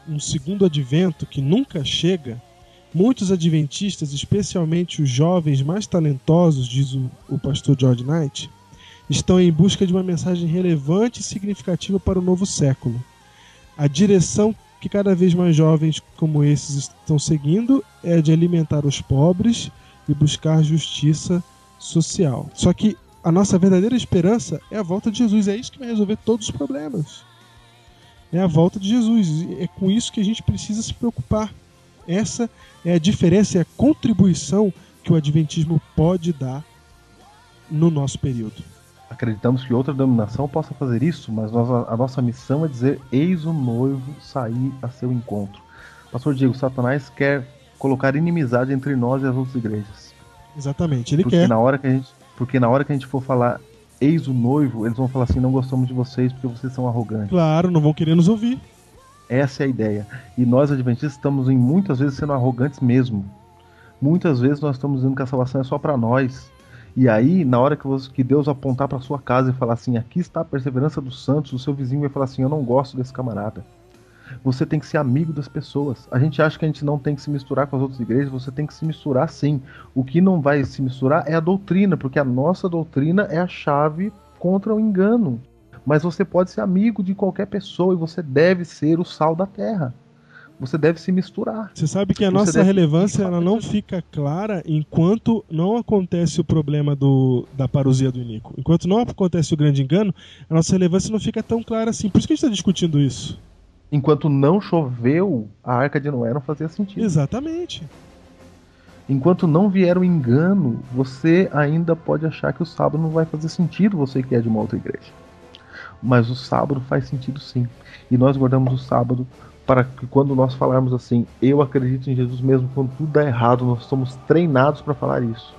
um segundo advento que nunca chega, muitos adventistas, especialmente os jovens mais talentosos, diz o, o pastor George Knight, estão em busca de uma mensagem relevante e significativa para o novo século. A direção que cada vez mais jovens como esses estão seguindo é de alimentar os pobres e buscar justiça social. Só que a nossa verdadeira esperança é a volta de Jesus. É isso que vai resolver todos os problemas. É a volta de Jesus. É com isso que a gente precisa se preocupar. Essa é a diferença, é a contribuição que o Adventismo pode dar no nosso período. Acreditamos que outra denominação possa fazer isso, mas nós, a nossa missão é dizer: eis o noivo sair a seu encontro. Pastor Diego, Satanás quer colocar inimizade entre nós e as outras igrejas. Exatamente, ele porque quer. Na hora que a gente, porque na hora que a gente for falar eis o noivo, eles vão falar assim: não gostamos de vocês porque vocês são arrogantes. Claro, não vão querer nos ouvir. Essa é a ideia. E nós, adventistas, estamos em muitas vezes sendo arrogantes mesmo. Muitas vezes nós estamos dizendo que a salvação é só para nós. E aí, na hora que, você, que Deus apontar para sua casa e falar assim: aqui está a perseverança dos santos, o seu vizinho vai falar assim: eu não gosto desse camarada. Você tem que ser amigo das pessoas. A gente acha que a gente não tem que se misturar com as outras igrejas, você tem que se misturar sim. O que não vai se misturar é a doutrina, porque a nossa doutrina é a chave contra o engano. Mas você pode ser amigo de qualquer pessoa e você deve ser o sal da terra. Você deve se misturar. Você sabe que a Você nossa relevância ela não fica clara enquanto não acontece o problema do, da parousia do Inico. Enquanto não acontece o grande engano, a nossa relevância não fica tão clara assim. Por isso que a gente está discutindo isso. Enquanto não choveu, a arca de Noé não fazia sentido. Exatamente. Enquanto não vier o engano, você ainda pode achar que o sábado não vai fazer sentido, você que é de uma outra igreja. Mas o sábado faz sentido sim. E nós guardamos o sábado para que quando nós falarmos assim, eu acredito em Jesus mesmo quando tudo dá errado, nós somos treinados para falar isso.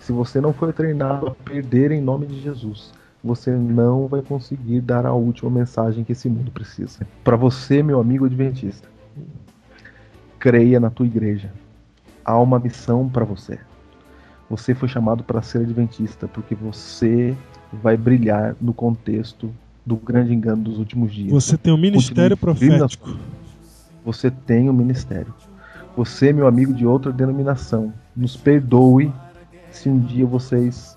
Se você não foi treinado a perder em nome de Jesus, você não vai conseguir dar a última mensagem que esse mundo precisa. Para você, meu amigo adventista, creia na tua igreja. Há uma missão para você. Você foi chamado para ser adventista porque você vai brilhar no contexto do grande engano dos últimos dias. Você tem um ministério profético. Você tem um ministério. Você, meu amigo de outra denominação, nos perdoe se um dia vocês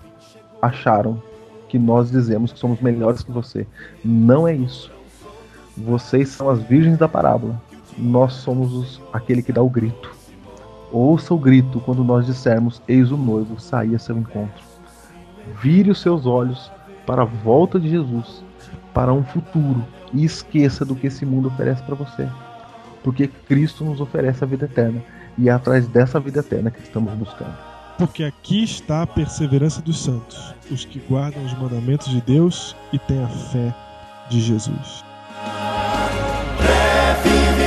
acharam que nós dizemos que somos melhores que você. Não é isso. Vocês são as virgens da parábola. Nós somos os, aquele que dá o grito. Ouça o grito quando nós dissermos: Eis o noivo, sair a seu encontro. Vire os seus olhos para a volta de Jesus, para um futuro, e esqueça do que esse mundo oferece para você. Porque Cristo nos oferece a vida eterna, e é atrás dessa vida eterna que estamos buscando. Porque aqui está a perseverança dos santos, os que guardam os mandamentos de Deus e têm a fé de Jesus. Breve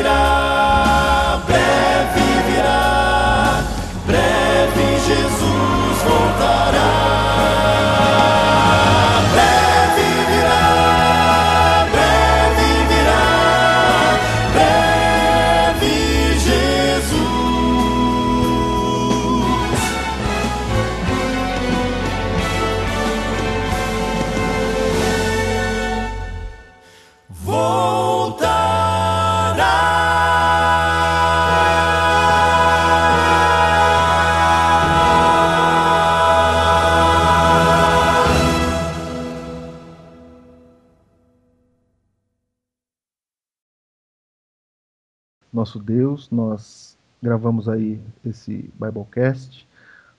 Nosso Deus, nós gravamos aí esse Biblecast.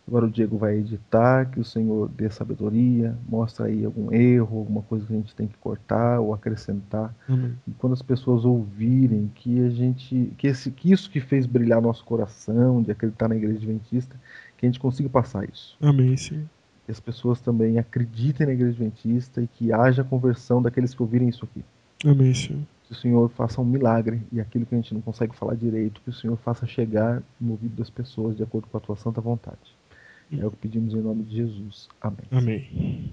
Agora o Diego vai editar, que o Senhor dê sabedoria, mostra aí algum erro, alguma coisa que a gente tem que cortar ou acrescentar. Amém. E quando as pessoas ouvirem que a gente, que, esse, que isso que fez brilhar nosso coração, de acreditar na igreja adventista, que a gente consiga passar isso. Amém, sim. Que as pessoas também acreditem na igreja adventista e que haja conversão daqueles que ouvirem isso aqui. Amém, Senhor. Que o Senhor faça um milagre e aquilo que a gente não consegue falar direito, que o Senhor faça chegar no ouvido das pessoas de acordo com a tua santa vontade. É o que pedimos em nome de Jesus. Amém. Amém.